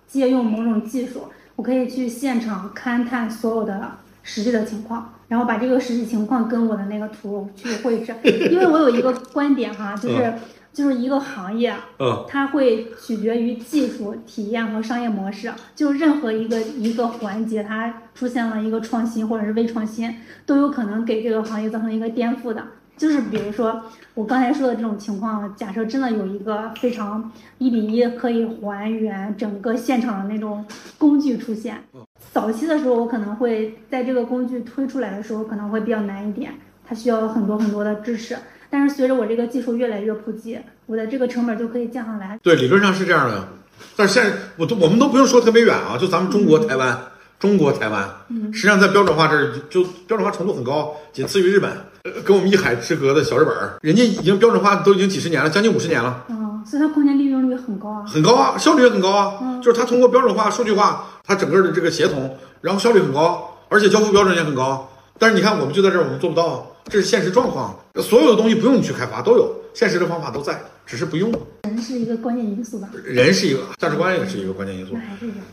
借用某种技术，我可以去现场勘探所有的实际的情况，然后把这个实际情况跟我的那个图去绘制。因为我有一个观点哈，就是就是一个行业，嗯，它会取决于技术、体验和商业模式。就任何一个一个环节，它出现了一个创新或者是微创新，都有可能给这个行业造成一个颠覆的。就是比如说我刚才说的这种情况，假设真的有一个非常一比一可以还原整个现场的那种工具出现，早期的时候我可能会在这个工具推出来的时候可能会比较难一点，它需要很多很多的知识。但是随着我这个技术越来越普及，我的这个成本就可以降下来。对，理论上是这样的，但是现在我都我们都不用说特别远啊，就咱们中国台湾，中国台湾，嗯。实际上在标准化这儿就标准化程度很高，仅次于日本，呃跟我们一海之隔的小日本儿，人家已经标准化都已经几十年了，将近五十年了，嗯，所以它空间利用率很高啊。很高啊，效率也很高啊，嗯。就是它通过标准化、数据化，它整个的这个协同，然后效率很高，而且交付标准也很高。但是你看，我们就在这儿，我们做不到，这是现实状况。所有的东西不用你去开发，都有现实的方法都在，只是不用。人是一个关键因素吧？人是一个价值观，也是一个关键因素。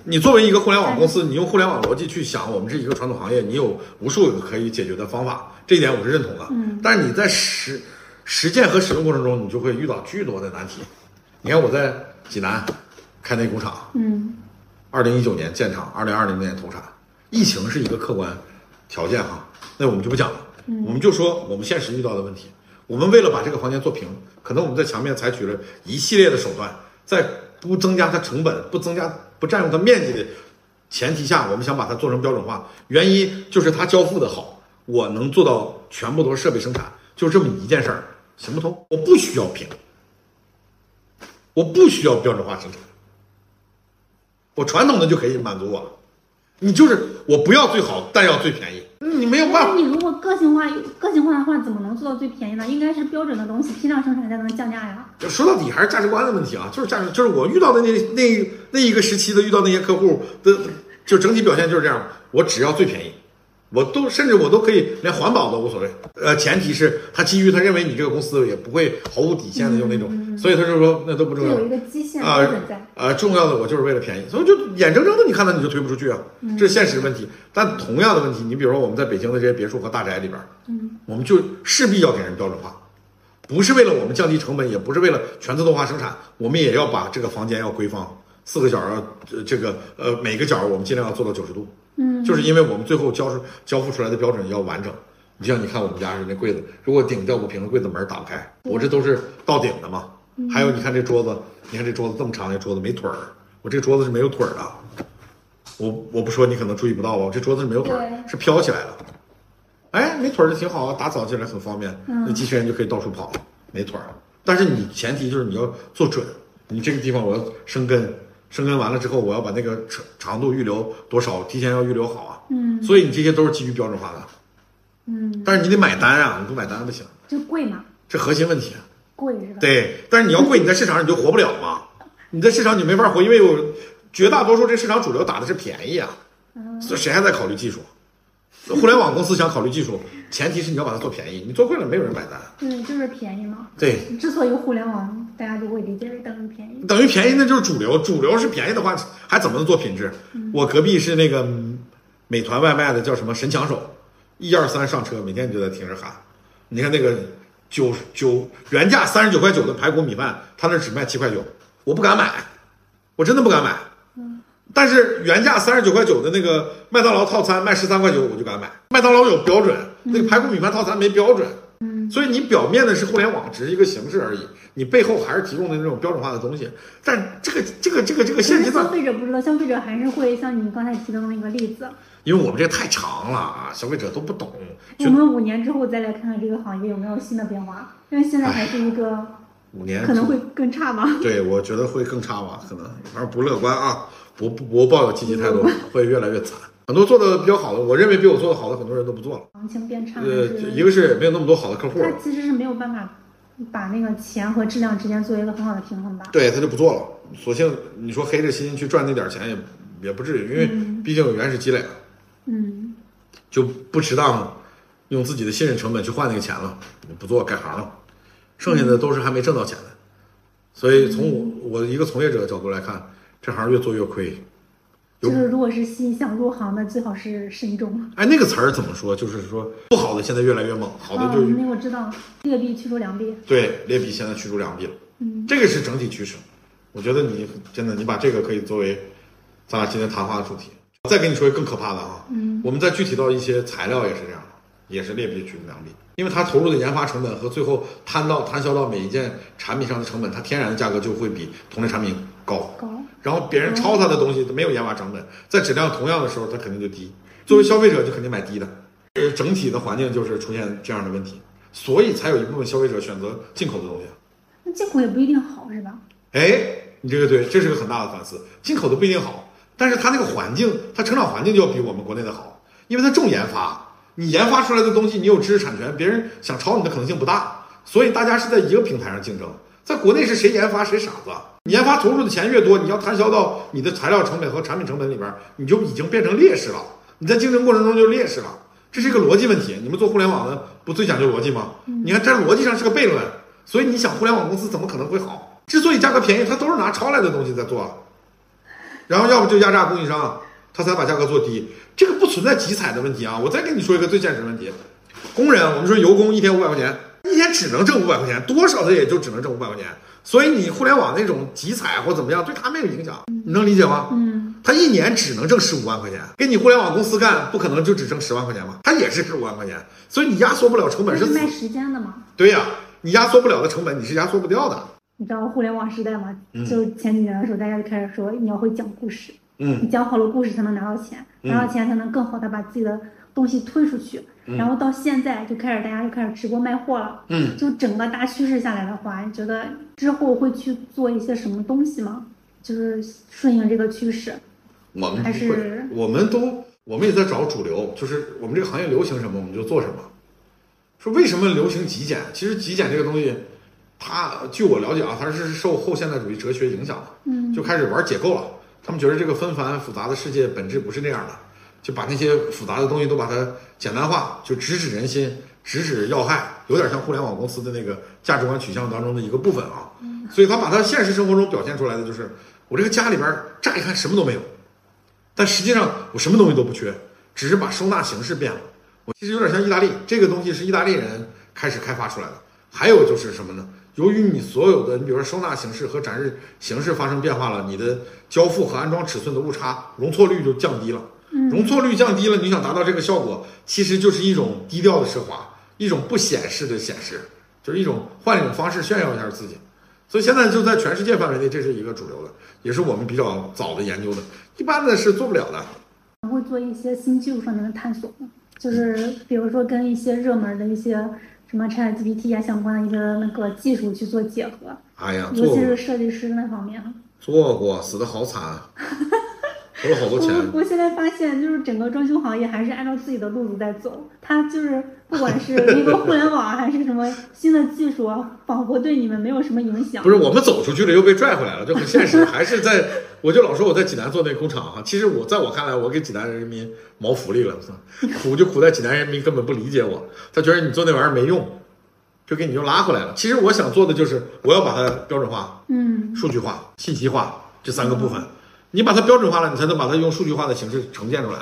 你作为一个互联网公司，你用互联网逻辑去想，我们是一个传统行业，你有无数个可以解决的方法，这一点我是认同的。嗯，但是你在实实践和使用过程中，你就会遇到巨多的难题。你看我在济南开那工厂，嗯二零一九年建厂，二零二零年投产，疫情是一个客观条件哈，那我们就不讲了，我们就说我们现实遇到的问题。我们为了把这个房间做平，可能我们在墙面采取了一系列的手段，在不增加它成本、不增加、不占用它面积的前提下，我们想把它做成标准化。原因就是它交付的好，我能做到全部都是设备生产，就这么一件事儿，行不通。我不需要平，我不需要标准化生产。我传统的就可以满足我。你就是我不要最好，但要最便宜。你没有办法，你如果个性化、个性化的话，怎么能做到最便宜呢？应该是标准的东西批量生产才能降价呀。说到底还是价值观的问题啊，就是价值，就是我遇到的那那那一个时期的遇到那些客户的，就整体表现就是这样。我只要最便宜，我都甚至我都可以连环保都无所谓。呃，前提是他基于他认为你这个公司也不会毫无底线的用那种，所以他就说那都不重要有一个基线啊标准在。呃，重要的我就是为了便宜，所以就眼睁睁的你看到你就推不出去啊，这是现实问题。但同样的问题，你比如说我们在北京的这些别墅和大宅里边，嗯，我们就势必要给人标准化，不是为了我们降低成本，也不是为了全自动化生产，我们也要把这个房间要规方，四个角要呃这个呃每个角我们尽量要做到九十度，嗯，就是因为我们最后交出交付出来的标准要完整。你像你看我们家是那柜子，如果顶掉不平，柜子门打不开，我这都是到顶的嘛。还有你看这桌子，你看这桌子这么长，这桌子没腿儿，我这个桌子是没有腿儿的。我我不说你可能注意不到吧，我这桌子是没有腿儿，是飘起来的。哎，没腿儿就挺好啊，打扫起来很方便，那机器人就可以到处跑，没腿儿。但是你前提就是你要做准，你这个地方我要生根，生根完了之后，我要把那个长长度预留多少，提前要预留好啊。嗯所以你这些都是基于标准化的，嗯，但是你得买单啊，你不买单不行，就贵吗，这核心问题。啊贵是吧？对，但是你要贵，你在市场上你就活不了嘛。你在市场你没法活，因为有绝大多数这市场主流打的是便宜啊，所以谁还在考虑技术？互联网公司想考虑技术，前提是你要把它做便宜，你做贵了没有人买单。对，就是便宜嘛。对，之所以互联网大家就会理解为等于便宜，等于便宜那就是主流，主流是便宜的话，还怎么能做品质？我隔壁是那个嗯美团外卖的，叫什么神抢手，一二三上车，每天你就在听着喊。你看那个九九原价三十九块九的排骨米饭，他那只卖七块九，我不敢买，我真的不敢买。但是原价三十九块九的那个麦当劳套餐卖十三块九，我就敢买。麦当劳有标准，那个排骨米饭套餐没标准。所以你表面的是互联网，只是一个形式而已，你背后还是提供的那种标准化的东西。但这个这个这个这个现阶段消，费者不知道，消费者还是会像你刚才提的那个例子，因为我们这个太长了啊，消费者都不懂，就我们五年之后再来看看这个行业有没有新的变化，因为现在还是一个五年可能会更差吧。对，我觉得会更差吧，可能反正不乐观啊，不不不抱有积极态度，会越来越惨。很多做的比较好的，我认为比我做的好的很多人都不做了。行情变差，呃，一个是没有那么多好的客户，他其实是没有办法把那个钱和质量之间做一个很好的平衡吧。对他就不做了。索性你说黑着心去赚那点钱也也不至于，因为毕竟有原始积累了，嗯，就不值当用自己的信任成本去换那个钱了，不做改行了，剩下的都是还没挣到钱的。所以从我我一个从业者的角度来看，这行越做越亏。有就是如果是新想入行的，最好是慎重。哎，那个词儿怎么说？就是说不好的现在越来越猛，好的就哦，是、那我知道，劣币驱逐良币。对劣币现在驱逐良币了。嗯，这个是整体趋势。我觉得你真的，你把这个可以作为咱俩今天谈话的主题。再跟你说一个更可怕的啊，嗯，我们再具体到一些材料也是这样，也是劣币驱逐良币，因为它投入的研发成本和最后摊到摊销到每一件产品上的成本，它天然的价格就会比同类产品高。高。然后别人抄他的东西没有研发成本，在质量同样的时候，它肯定就低。作为消费者就肯定买低的，呃，整体的环境就是出现这样的问题，所以才有一部分消费者选择进口的东西。那进口也不一定好，是吧？哎，你这个对，这是个很大的反思。进口的不一定好，但是它那个环境，它成长环境就要比我们国内的好，因为它重研发，你研发出来的东西，你有知识产权，别人想抄你的可能性不大，所以大家是在一个平台上竞争。在国内是谁研发谁傻子，你研发投入的钱越多，你要摊销到你的材料成本和产品成本里边，你就已经变成劣势了。你在竞争过程中就是劣势了，这是一个逻辑问题。你们做互联网的不最讲究逻辑吗？你看这逻辑上是个悖论，所以你想互联网公司怎么可能会好？之所以价格便宜，它都是拿抄来的东西在做，然后要不就压榨供应商，他才把价格做低。这个不存在集采的问题啊！我再跟你说一个最现实的问题：工人，我们说油工一天五百块钱，一天只能挣五百块钱，多少他也就只能挣五百块钱。所以你互联网那种集采或怎么样，对他没有影响，你能理解吗？嗯，他一年只能挣十五万块钱，跟你互联网公司干，不可能就只挣十万块钱吧？他也是十五万块钱，所以你压缩不了成本是卖时间的吗？对呀、你压缩不了的成本，你是压缩不掉的。你知道互联网时代吗？就前几年的时候，大家就开始说你要会讲故事，嗯你讲好了故事才能拿到钱，拿到钱才能更好的把自己的东西推出去。然后到现在就开始大家就开始直播卖货了。嗯，就整个大趋势下来的话，你觉得之后会去做一些什么东西吗？就是顺应这个趋势。我们不会是，我们都我们也在找主流，就是我们这个行业流行什么我们就做什么。说为什么流行极简？其实极简这个东西，它据我了解啊，它是受后现代主义哲学影响的，嗯就开始玩解构了。他们觉得这个纷繁复杂的世界本质不是那样的，就把那些复杂的东西都把它简单化，就直指人心，直指要害，有点像互联网公司的那个价值观取向当中的一个部分啊。所以他把他现实生活中表现出来的就是，我这个家里边乍一看什么都没有，但实际上我什么东西都不缺，只是把收纳形式变了。我其实有点像意大利，这个东西是意大利人开始开发出来的。还有就是什么呢？由于你所有的，你比如说收纳形式和展示形式发生变化了，你的交付和安装尺寸的误差容错率就降低了。容错率降低了，你想达到这个效果，其实就是一种低调的奢华，一种不显示的显示，就是一种换一种方式炫耀一下自己。所以现在就在全世界范围内，这是一个主流的，也是我们比较早的研究的，一般的是做不了的。会做一些新技术上面的探索吗？就是比如说跟一些热门的一些什么 ChatGPT 啊相关的一个那个技术去做结合，哎呀，尤其是设计师那方面。做过，死的好惨，啊投了好多钱。我我现在发现，就是整个装修行业还是按照自己的路子在走。它就是不管是那个互联网还是什么新的技术啊，仿佛对你们没有什么影响。不是我们走出去了，又被拽回来了，就很现实。还是在，我就老说我在济南做那工厂哈，其实我在我看来，我给济南人民谋福利了，苦就苦在济南人民根本不理解我，他觉得你做那玩意儿没用，就给你又拉回来了。其实我想做的就是，我要把它标准化、嗯，数据化、信息化这三个部分。你把它标准化了，你才能把它用数据化的形式呈现出来。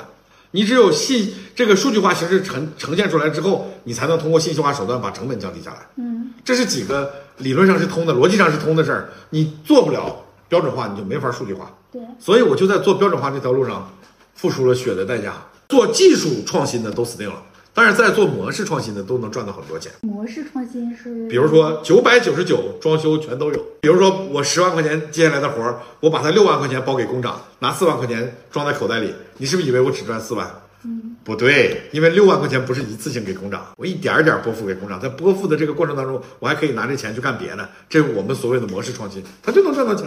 你只有信这个数据化形式呈呈现出来之后，你才能通过信息化手段把成本降低下来。嗯，这是几个理论上是通的，逻辑上是通的事儿。你做不了标准化，你就没法数据化。对，所以我就在做标准化这条路上付出了血的代价。做技术创新的都死定了，但是在做模式创新的都能赚到很多钱。模式创新是，比如说九百九十九装修全都有。比如说我十万块钱接下来的活儿，我把它六万块钱包给工长，拿四万块钱装在口袋里，你是不是以为我只赚四万？嗯，不对，因为六万块钱不是一次性给工长，我一点儿点儿拨付给工长，在拨付的这个过程当中，我还可以拿这钱去干别的，这是我们所谓的模式创新，它就能赚到钱，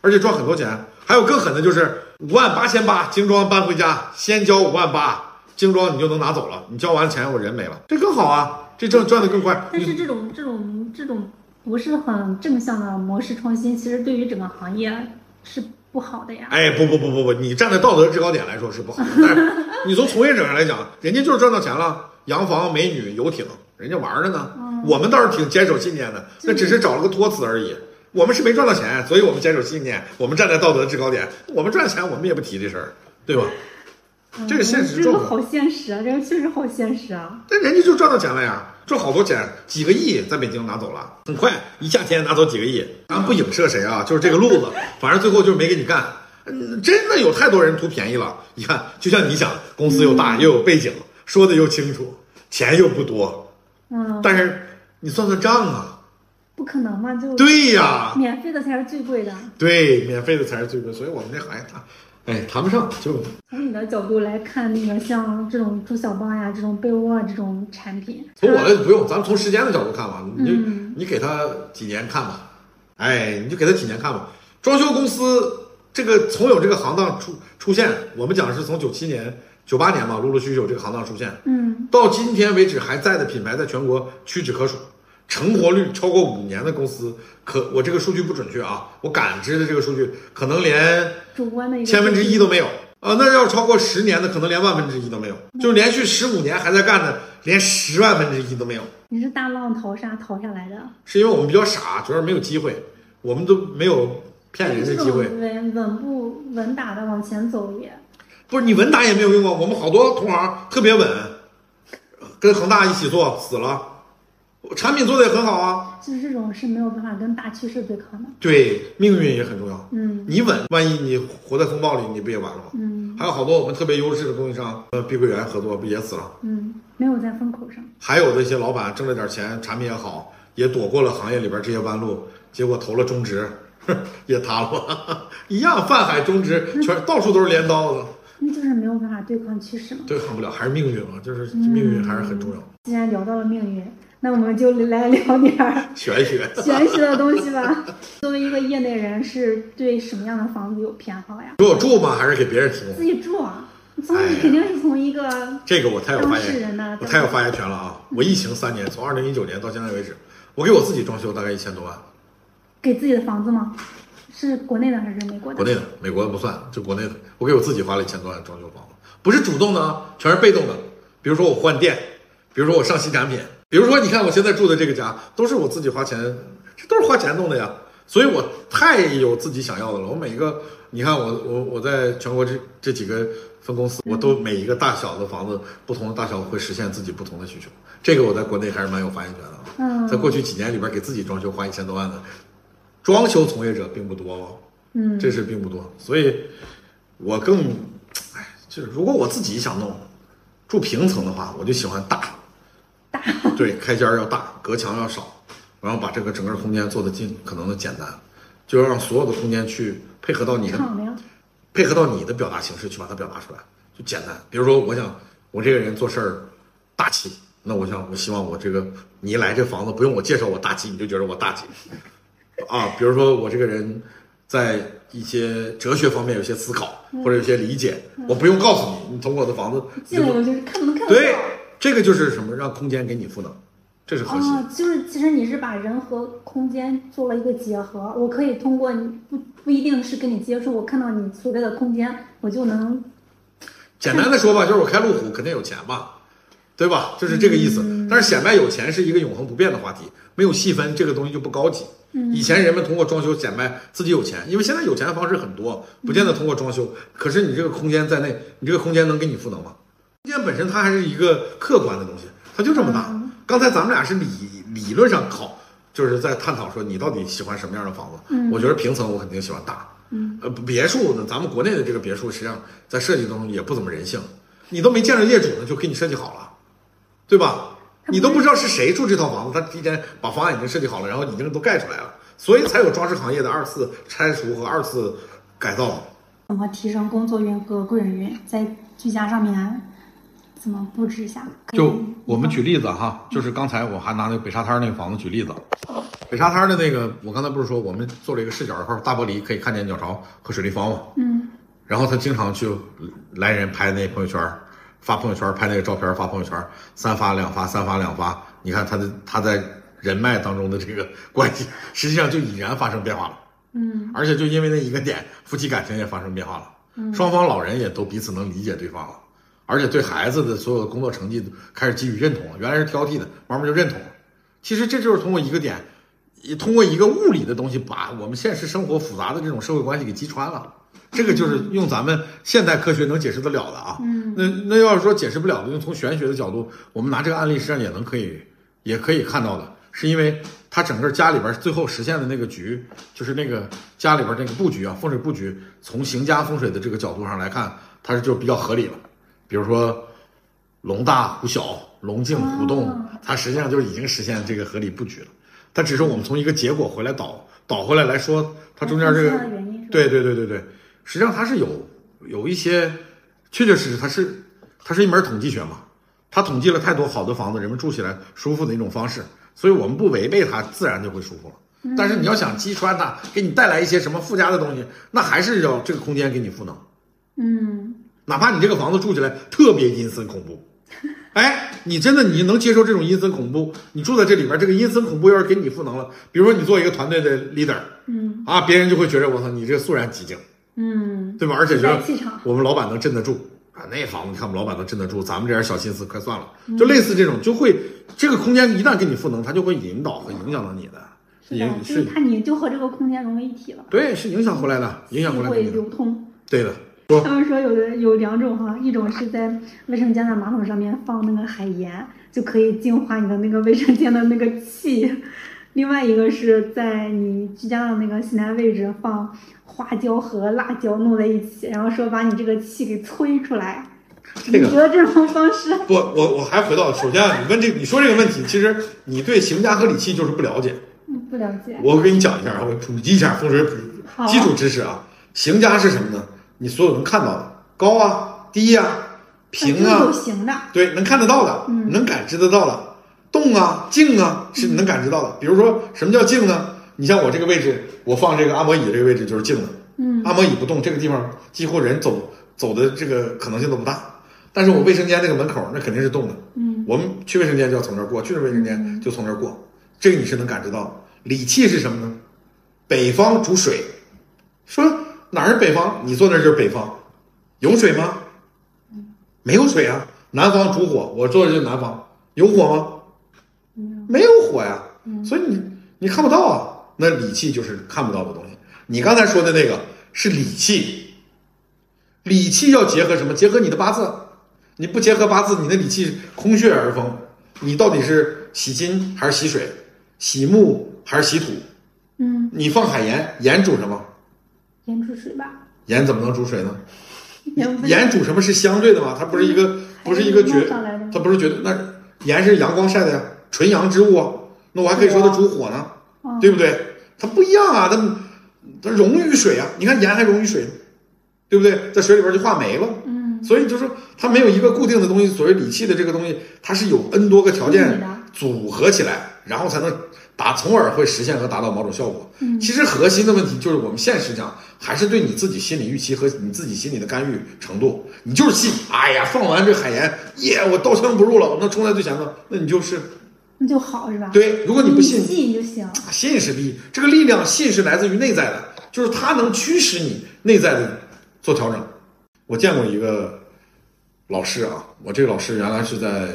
而且赚很多钱。还有更狠的就是五万八千八精装搬回家，先交五万八，精装你就能拿走了，你交完钱我人没了，这更好啊，这挣赚的更快。但是这种这种这种不是很正向的模式创新，其实对于整个行业是不好的呀。哎，不不不不不，你站在道德制高点来说是不好的，但是你从从业者上来讲，人家就是赚到钱了，洋房、美女、游艇，人家玩着呢。我们倒是挺坚守信念的，那只是找了个托词而已。我们是没赚到钱，所以我们坚守信念，我们站在道德制高点。我们赚钱，我们也不提这事儿，对吧？嗯这个现实中这个好现实啊，这个确实好现实啊。但人家就赚到钱了呀，赚好多钱，几个亿在北京拿走了，很快一夏天拿走几个亿。咱不影射谁啊，就是这个路子，反正最后就是没给你干。嗯，真的有太多人图便宜了。你看，就像你想，公司又大又有背景，说的又清楚，钱又不多，嗯，但是你算算账啊，不可能嘛，就对呀，免费的才是最贵的。对，免费的才是最贵，所以我们这行业谈，哎，谈不上，就从你的角度来看，那个像这种猪小帮呀、这种被窝啊这种产品，从我的不用，咱们从时间的角度看吧，你就、嗯你给他几年看吧，哎，你就给他几年看吧。装修公司这个从有这个行当出出现，我们讲是从九七年、九八年吧，陆陆续续有这个行当出现，嗯，到今天为止还在的品牌，在全国屈指可数。成活率超过五年的公司，可我这个数据不准确啊，我感知的这个数据可能连主观的一个千分之一都没有啊。那要超过十年的，可能连万分之一都没有。就连续十五年还在干的，连十万分之一都没有。你是大浪淘沙淘下来的，是因为我们比较傻，主要是没有机会，我们都没有骗人的机会。稳稳步稳打的往前走也，不是你稳打也没有用啊，我们好多同行特别稳，跟恒大一起做死了，产品做的也很好啊。就是这种是没有办法跟大趋势对抗的。对，命运也很重要。嗯你稳，万一你活在风暴里，你不也完了吗？嗯还有好多我们特别优质的供应商，呃，碧桂园合作不也死了？嗯，没有在风口上。还有的一些老板挣了点钱，产品也好，也躲过了行业里边这些弯路，结果投了中植，也塌了，一样泛海中植，全到处都是镰刀子，那就是没有办法对抗趋势嘛。对抗不了，还是命运嘛，就是命运还是很重要，既然聊到了命运，那我们就来聊点儿 玄学。玄学的东西吧。作为一个业内人，是对什么样的房子有偏好呀？给我住吗？还是给别人提供？自己住啊，从你肯定是从一个这个我太有发言，我太有发言权了啊！我疫情三年，从二零一九年到现在为止，我给我自己装修大概一千多万，给自己的房子吗？是国内的还是美国的？国内的，美国的不算，就国内的，我给我自己花了一千多万装修房子，不是主动的啊，全是被动的。比如说我换电，比如说我上新产品，比如说你看我现在住的这个家，都是我自己花钱，这都是花钱弄的呀。所以我太有自己想要的了。我每一个，你看我我我在全国这这几个分公司，我都每一个大小的房子，不同的大小会实现自己不同的需求。这个我在国内还是蛮有发言权的。嗯在过去几年里边，给自己装修花一千多万的装修从业者并不多哦。嗯，这是并不多，所以我更，哎，就是如果我自己想弄住平层的话，我就喜欢大，大，对，开间儿要大，隔墙要少，然后把这个整个空间做的尽可能的简单，就要让所有的空间去配合到你的，配合到你的表达形式去把它表达出来，就简单。比如说，我想我这个人做事儿大气，那我想我希望我这个你一来这房子不用我介绍我大气，你就觉得我大气啊。比如说我这个人在一些哲学方面有些思考或者有些理解，我不用告诉你，你通过我的房子你就进来我就是看不能看到。对，这个就是什么让空间给你赋能，这是核心。哦，就是其实你是把人和空间做了一个结合，我可以通过你不不一定是跟你接触，我看到你所在的空间，我就能简单的说吧，就是我开路虎肯定有钱嘛，对吧？就是这个意思。但是显摆有钱是一个永恒不变的话题，没有细分，这个东西就不高级。以前人们通过装修显摆自己有钱，因为现在有钱的方式很多，不见得通过装修。可是你这个空间在内，你这个空间能给你赋能吗？空间本身它还是一个客观的东西，它就这么大。刚才咱们俩是理理论上考，就是在探讨说你到底喜欢什么样的房子。我觉得平层我肯定喜欢大。嗯，呃，别墅呢，咱们国内的这个别墅实际上在设计当中也不怎么人性，你都没见着业主呢，就给你设计好了，对吧？你都不知道是谁住这套房子，他提前把方案已经设计好了，然后已经都盖出来了，所以才有装饰行业的二次拆除和二次改造。怎么提升工作运和贵人运，在居家上面怎么布置一下？就我们举例子哈，就是刚才我还拿那个北沙滩那个房子举例子，北沙滩的那个，我刚才不是说我们做了一个视角一块大玻璃，可以看见鸟巢和水立方吗？嗯然后他经常去来人拍那朋友圈，发朋友圈，拍那个照片发朋友圈，三发两发，三发两发。你看他的他在人脉当中的这个 关系，实际上就已然发生变化了。嗯而且就因为那一个点，夫妻感情也发生变化了，双方老人也都彼此能理解对方了，而且对孩子的所有的工作成绩都开始给予认同了。原来是挑剔的，慢慢就认同了。其实这就是通过一个点，也通过一个物理的东西，把我们现实生活复杂的这种社会关系给击穿了。这个就是用咱们现代科学能解释得了的啊。嗯那那要是说解释不了的，用从玄学的角度，我们拿这个案例实际上也能可以也可以看到的，是因为他整个家里边最后实现的那个局，就是那个家里边那个布局啊，风水布局，从行家风水的这个角度上来看，它是就比较合理了。比如说龙大虎小，龙静虎动哦，它实际上就已经实现这个合理布局了。它只是我们从一个结果回来导导回来来说，它中间这个对对对对对，实际上它是有有一些确确实实，它是它是一门统计学嘛，它统计了太多好的房子，人们住起来舒服的一种方式，所以我们不违背它，自然就会舒服了。但是你要想击穿它，给你带来一些什么附加的东西，那还是要这个空间给你赋能，嗯哪怕你这个房子住起来特别阴森恐怖。哎，你真的你能接受这种阴森恐怖？你住在这里边，这个阴森恐怖要是给你赋能了，比如说你做一个团队的 leader 嗯啊，别人就会觉得我操，你这肃然起敬，嗯，对吧？而且觉得气场。我们老板能镇得住啊，那房子你看我们老板能镇得住，咱们这点小心思快算了，就类似这种，就会这个空间一旦给你赋能，它就会引导和影响到你的，是的，影就是它你就和这个空间融为一体了，对，是影响回来的，影响回来的，流通。对的，他们说有的有两种哈，一种是在卫生间的马桶上面放那个海盐，就可以净化你的那个卫生间的那个气；另外一个是在你居家的那个洗脸位置放花椒和辣椒弄在一起，然后说把你这个气给催出来。这个你觉得这种方式？不，我我还回到，首先啊，你问这个，你说这个问题，其实你对邢家和理气就是不了解。嗯不了解。我给你讲一下啊，我普及一下风水普基础知识啊。邢家是什么呢？你所有能看到的，高啊、低啊、平啊是有，形的。对，能看得到的，嗯能感知得到的，动啊、静啊，是你能感知到的。比如说，什么叫静呢？你像我这个位置，我放这个按摩椅这个位置就是静的，嗯按摩椅不动，这个地方几乎人走走的这个可能性都不大。但是我卫生间那个门口那肯定是动的，嗯我们去卫生间就要从这儿过，去了卫生间就从这儿过，这个你是能感知到的。理气是什么呢？北方主水，说哪儿是北方？你坐那儿就是北方，有水吗？没有水啊。南方主火，我坐的就是南方，有火吗？没有火呀，所以你你看不到啊。那理气就是看不到的东西。你刚才说的那个是理气，理气要结合什么？结合你的八字。你不结合八字，你的理气空穴而风。你到底是喜金还是喜水？喜木还是喜土？嗯，你放海盐，盐煮什么？盐煮水吧。盐怎么能煮水呢？盐盐煮什么是相对的吗？它不是一个，不是一个绝它不是绝对。那盐是阳光晒的呀，纯阳之物啊。那我还可以说它煮火呢，嗯对不对？它不一样啊，它它溶于水啊。你看盐还溶于水呢，对不对？在水里边就化没了。嗯，所以就是说它没有一个固定的东西。所谓理气的这个东西，它是有 N 多个条件组合起来，然后才能达，从而会实现和达到某种效果。嗯其实核心的问题就是我们现实讲，还是对你自己心理预期和你自己心理的干预程度。你就是信，哎呀，放完这海盐，耶，我刀枪不入了，我能冲在最前头，那你就是那就好是吧？对。如果你不信，信就行。信是力，这个力量信是来自于内在的，就是它能驱使你内在的做调整。我见过一个老师啊，我这个老师原来是在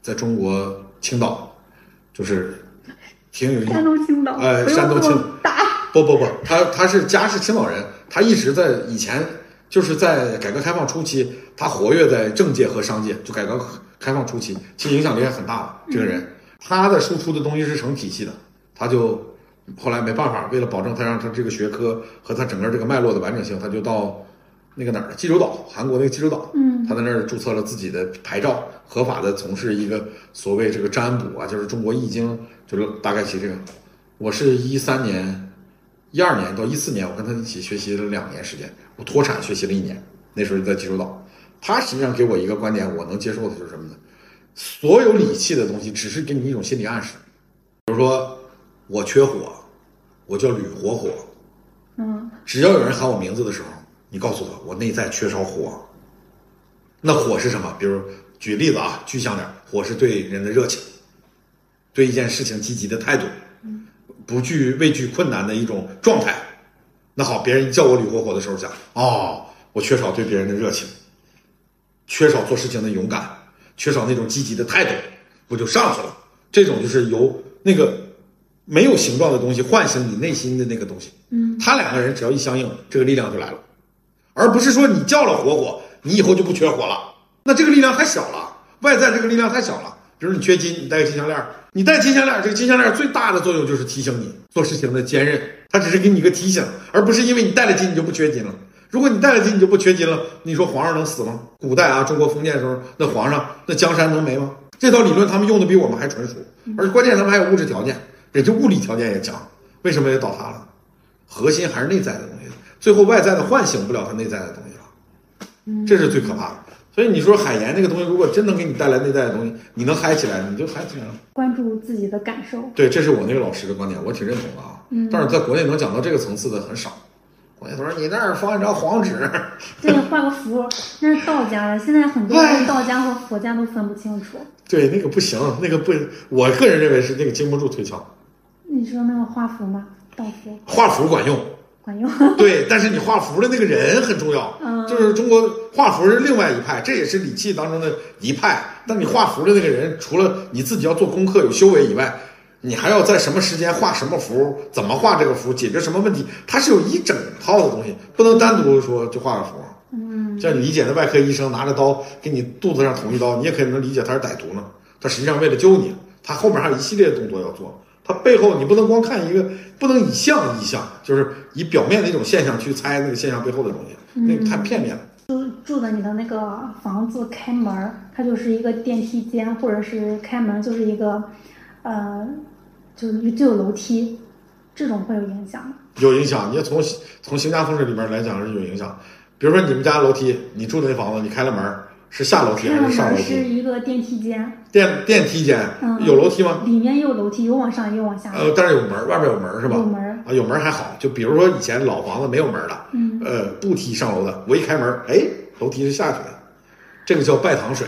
在中国青岛，就是挺有意思。山东青岛，哎山东青。这么大，不不不，他他是家是青岛人，他一直在以前就是在改革开放初期，他活跃在政界和商界，就改革开放初期，其实影响力还很大的。这个人，他的输出的东西是成体系的，他就后来没办法，为了保证他让他这个学科和他整个这个脉络的完整性，他就到那个哪儿济州岛，韩国那个济州岛，嗯他在那儿注册了自己的牌照，合法的从事一个所谓这个占卜啊，就是中国易经，就是大概其这个。我是一三年。一二年到一四年，我跟他一起学习了两年时间，我脱产学习了一年，那时候就在济州岛。他实际上给我一个观点，我能接受的就是什么呢？所有理气的东西只是给你一种心理暗示，比如说我缺火，我叫吕火火，嗯只要有人喊我名字的时候，你告诉他我内在缺少火。那火是什么？比如举例子啊，具象点，火是对人的热情，对一件事情积极的态度，不惧畏惧困难的一种状态。那好，别人一叫我吕火火的时候想，哦，我缺少对别人的热情，缺少做事情的勇敢，缺少那种积极的态度，我就上去了。这种就是由那个没有形状的东西唤醒你内心的那个东西。嗯，他两个人只要一相应，这个力量就来了，而不是说你叫了火火，你以后就不缺火了。那这个力量太小了，外在这个力量太小了。比如你缺金，你戴个金项链，你戴金项链，这个金项链最大的作用就是提醒你做事情的坚韧，它只是给你一个提醒，而不是因为你戴了金你就不缺金了。如果你戴了金你就不缺金了，你说皇上能死吗？古代啊，中国封建的时候，那皇上那江山能没吗？这套理论他们用的比我们还纯熟，而关键他们还有物质条件，人家物理条件也强，为什么也倒塌了？核心还是内在的最后外在的唤醒不了他内在的东西了，这是最可怕的。所以你说海盐这个东西，如果真能给你带来内在的东西，你能嗨起来，你就嗨起来了。关注自己的感受。对，这是我那个老师的观点，我挺认同的啊。嗯但是在国内能讲到这个层次的很少。国内他说你那儿放一张黄纸，对，画个符，那是道家的。现在很多人道家和佛家都分不清楚。对，那个不行，那个不，我个人认为是那个经不住推敲。你说那个画符吗？道符画符管用，管用？对，但是你画符的那个人很重要。嗯就是中国画符是另外一派，这也是礼器当中的一派。但你画符的那个人，除了你自己要做功课、有修为以外，你还要在什么时间画什么符，怎么画这个符，解决什么问题，它是有一整套的东西，不能单独说就画个符。嗯，像你理解的外科医生拿着刀给你肚子上捅一刀，你也可以能理解他是歹徒呢。他实际上为了救你，他后面还有一系列动作要做。他背后你不能光看一个，不能以象意象，就是以表面的一种现象去猜那个现象背后的东西，那个太片面了。就住的你的那个房子开门儿，它就是一个电梯间，或者是开门就是一个，呃，就是就有楼梯，这种会有影响吗？有影响。你要从从行家风水里面来讲是有影响。比如说你们家楼梯，你住的那房子，你开了门儿是下楼梯还是上楼梯是？一个电梯间，电电梯间嗯有楼梯吗？里面有楼梯，有往上也有往下。呃，但是有门，外面有门是吧？有门啊，有门还好。就比如说以前老房子没有门儿的，嗯呃，步梯上楼的，我一开门儿，哎，楼梯是下去的，这个叫拜堂水。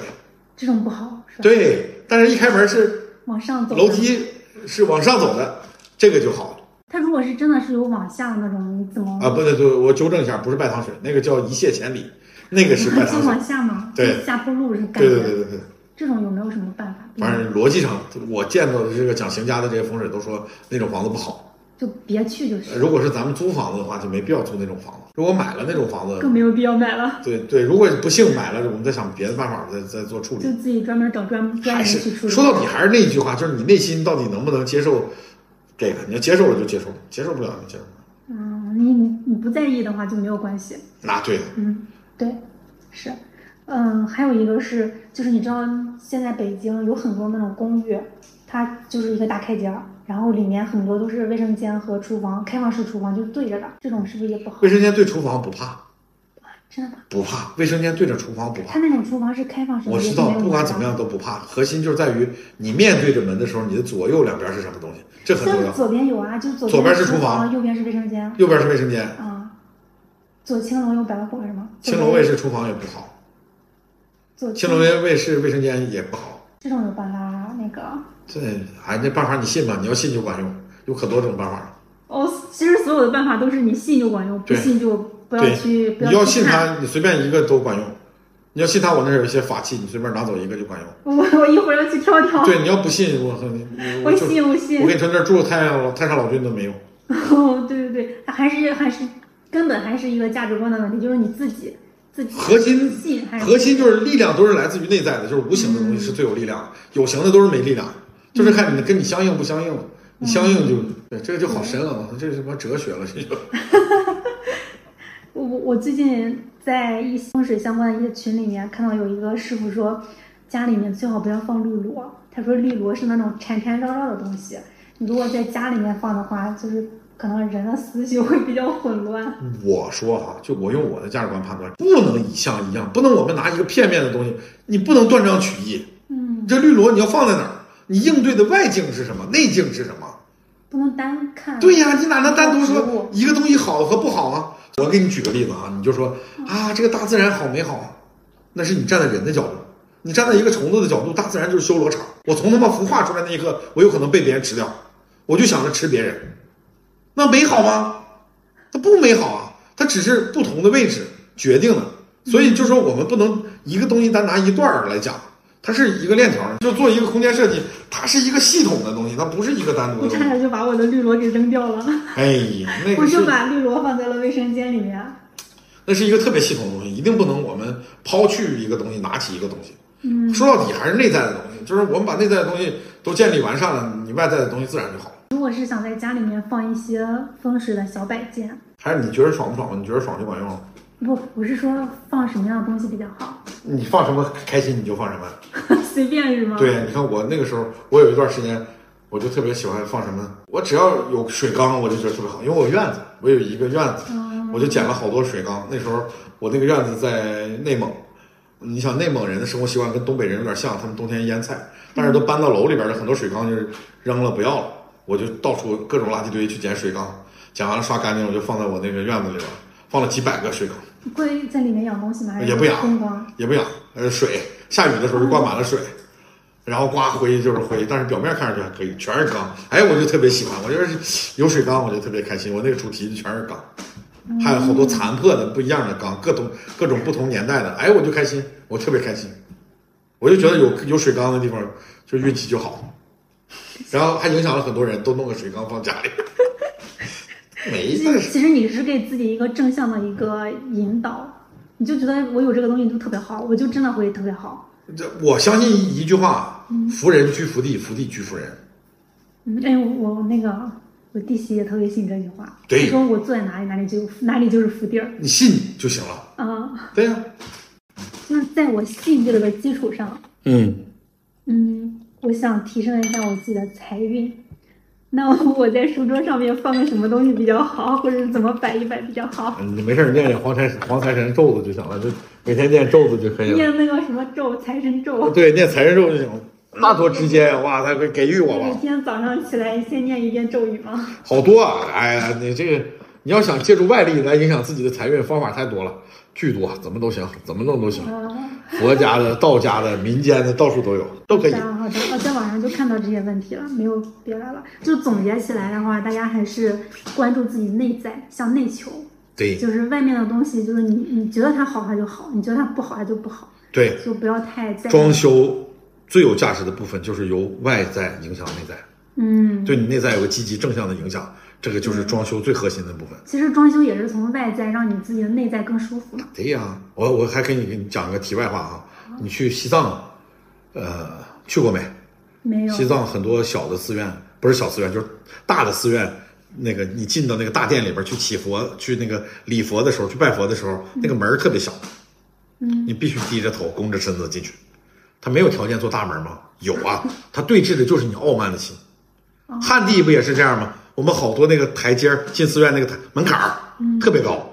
这种不好是吧？对，但是一开门是往上走。楼。梯是往上走的，这个就好它如果是真的是有往下的那种，你怎么？啊。不对，对，我纠正一下，不是拜堂水，那个叫一泻千里。那个是拜堂就星。往下吗，对下坡路是干对的。对对对对，这种有没有什么办法？反正逻辑上，我见到的这个讲行家的这些风水都说那种房子不好。就别去就是，如果是咱们租房子的话，就没必要租那种房子。如果买了那种房子，更没有必要买了，对对，如果不幸买了，我们再想别的办法再再做处理就。自己专门找专专还人去处理。是说到底还是那一句话，就是你内心到底能不能接受这个？你要接受了就接受，接受不了就接受。嗯，你你你不在意的话就没有关系。那对的，嗯，对，是，嗯，还有一个是，就是你知道现在北京有很多那种公寓，它就是一个大开间儿，然后里面很多都是卫生间和厨房，开放式厨房就是对着的，这种是不是也不好卫？生间对厨房不怕，真的吗？不怕，卫生间对着厨房不怕它。那种厨房是开放式的，我知道，不管怎么样都不怕，核心就是在于你面对着门的时候，你的左右两边是什么东西，这很重要。像左边有啊，就左左边是是厨房右边是卫生间右边是卫生间，啊。左青龙右白虎是吗？青龙卫视厨房也不好，左青龙卫卫视卫生间也不好。这种有办法那个这哎，那办法你信吗？你要信就管用，有可多种办法。哦，其实所有的办法都是你信就管用，不信就不要去，不你要信。他，你随便一个都管用。你要信他，我那儿有一些法器，你随便拿走一个就管用。我我一会儿要去挑挑。对，你要不信，我你 我信我信我。跟你说，那儿住太上老太上老君都没用。哦，对对对，还是还是根本还是一个价值观的问题，就是你自己自己核心核心就是力量都是来自于内在的，就是无形的东西是最有力量的，有形的都是没力量，就是看你跟你相应不相应。你相应就对，这个就好深了，这是什么哲学了？这就 我我我最近在一些风水相关的一些群里面看到有一个师傅说，家里面最好不要放绿萝。他说绿萝是那种缠缠绕绕的东西，你如果在家里面放的话，就是可能人的思绪会比较混乱。我说哈，就我用我的价值观判断，不能一项一样，不能我们拿一个片面的东西，你不能断章取义。嗯，这绿萝你要放在哪儿？你应对的外境是什么？内境是什么？不能单看。对呀，你哪能单独说一个东西好和不好啊？我给你举个例子啊，你就说啊，这个大自然好美好啊，那是你站在人的角度，你站在一个虫子的角度，大自然就是修罗场。我从他妈孵化出来那一刻，我有可能被别人吃掉，我就想着吃别人，那美好吗？它不美好啊，它只是不同的位置决定的。所以就说我们不能一个东西单拿一段儿来讲，它是一个链条，就做一个空间设计，它是一个系统的东西，它不是一个单独我差的东西。点就把我的绿萝给扔掉了，哎呀，那个 我就把绿萝放在了卫生间里面。那是一个特别系统的东西，一定不能我们抛去一个东西，拿起一个东西。嗯，说到底还是内在的东西，就是我们把内在的东西都建立完善了，你外在的东西自然就好。如果是想在家里面放一些风水的小摆件，还是你觉得爽不爽？你觉得爽就管用了。不，我是说放什么样的东西比较好，你放什么开心你就放什么。随便是吗？，对，你看我那个时候，我有一段时间，我就特别喜欢放什么，我只要有水缸，我就觉得特别好，因为我有院子，我有一个院子，嗯，我就捡了好多水缸。那时候我那个院子在内蒙，你想内蒙人的生活习惯跟东北人有点像，他们冬天腌菜，但是都搬到楼里边的很多水缸就是扔了不要了，我就到处各种垃圾堆去捡水缸，捡完了刷干净，我就放在我那个院子里边，放了几百个水缸，龟在里面养东西吗？也不养？也不养，呃，水下雨的时候就灌满了水。然后刮灰就是灰，但是表面看上去还可以，全是缸。哎，我就特别喜欢，我就是有水缸，我就特别开心。我那个主题就全是缸，还有好多残破的不一样的缸，各种各种不同年代的。哎，我就开心，我特别开心，我就觉得有有水缸的地方就运气就好，然后还影响了很多人都弄个水缸放家里，没其但是实其实你是给自己一个正向的一个引导，你就觉得我有这个东西就特别好，我就真的会特别好。这我相信一句话：福人居福地，福地居福人。嗯，哎，我我那个我弟媳也特别信这句话，对她说我坐在哪里哪里就哪里就是福地儿你信就行了。啊。对呀、那在我信这个的基础上，嗯，嗯，我想提升一下我自己的财运。那我在书桌上面放个什么东西比较好，或者是怎么摆一摆比较好？你没事儿念念黄财黄财神咒子就行了，就每天念咒子就可以了。念那个什么咒，财神咒。对，念财神咒就行了。那多直接呀！哇，他会给予我吧？每天早上起来先念一遍咒语吗？好多啊！哎呀，你这个你要想借助外力来影响自己的财运，方法太多了，巨多，怎么都行，怎么弄都行。啊，佛家的、道家的、民间的，到处都有，都可以。好的，我在网上就看到这些问题了，没有别的了。就总结起来的话，大家还是关注自己内在，向内求，对就是外面的东西，就是你你觉得它好，它就好；你觉得它不好，它就不好，对，就不要太在意。装修最有价值的部分就是由外在影响内在，嗯，对你内在有个积极正向的影响，这个就是装修最核心的部分。其实装修也是从外在让你自己的内在更舒服嘛。对呀，我我还给你给你讲个题外话啊，你去西藏，呃，去过没？没有，西藏很多小的寺院，不是小寺院，就是大的寺院。那个你进到那个大殿里边去祈佛、去那个礼佛的时候，去拜佛的时候，那个门儿特别小，嗯，你必须低着头、弓着身子进去。他没有条件做大门吗？有啊，他对峙的就是你傲慢的心。汉地不也是这样吗？我们好多那个台阶儿进寺院那个台门槛儿特别高，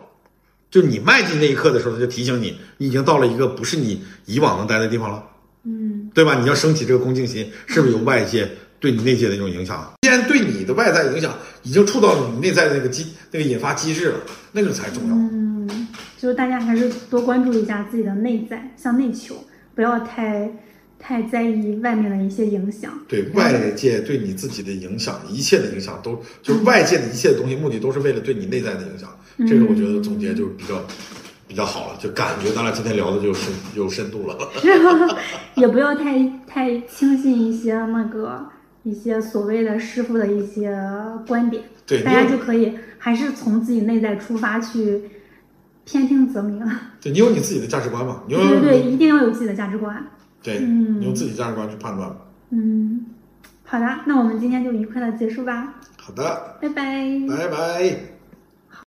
就你迈进那一刻的时候，他就提醒你，你已经到了一个不是你以往能待的地方了。嗯，对吧？你要升起这个恭敬心，是不是有外界对你内界的一种影响？既然对你的外在影响已经触到你内在的那个机那个引发机制了，那个才重要。嗯，就是大家还是多关注一下自己的内在，向内求，不要太太在意外面的一些影响。对外界对你自己的影响，一切的影响都就是外界的一切的东西，目的都是为了对你内在的影响。这个我觉得总结就比较比较好了，就感觉咱俩今天聊的就深有深度了。也不要太太轻信一些那个一些所谓的师傅的一些观点，对大家就可以还是从自己内在出发去偏听则明。对你有你自己的价值观嘛？你有对对对，一定要有自己的价值观。对嗯你用自己价值观去判断。嗯，好的，那我们今天就愉快的结束吧，好的，拜拜。拜拜。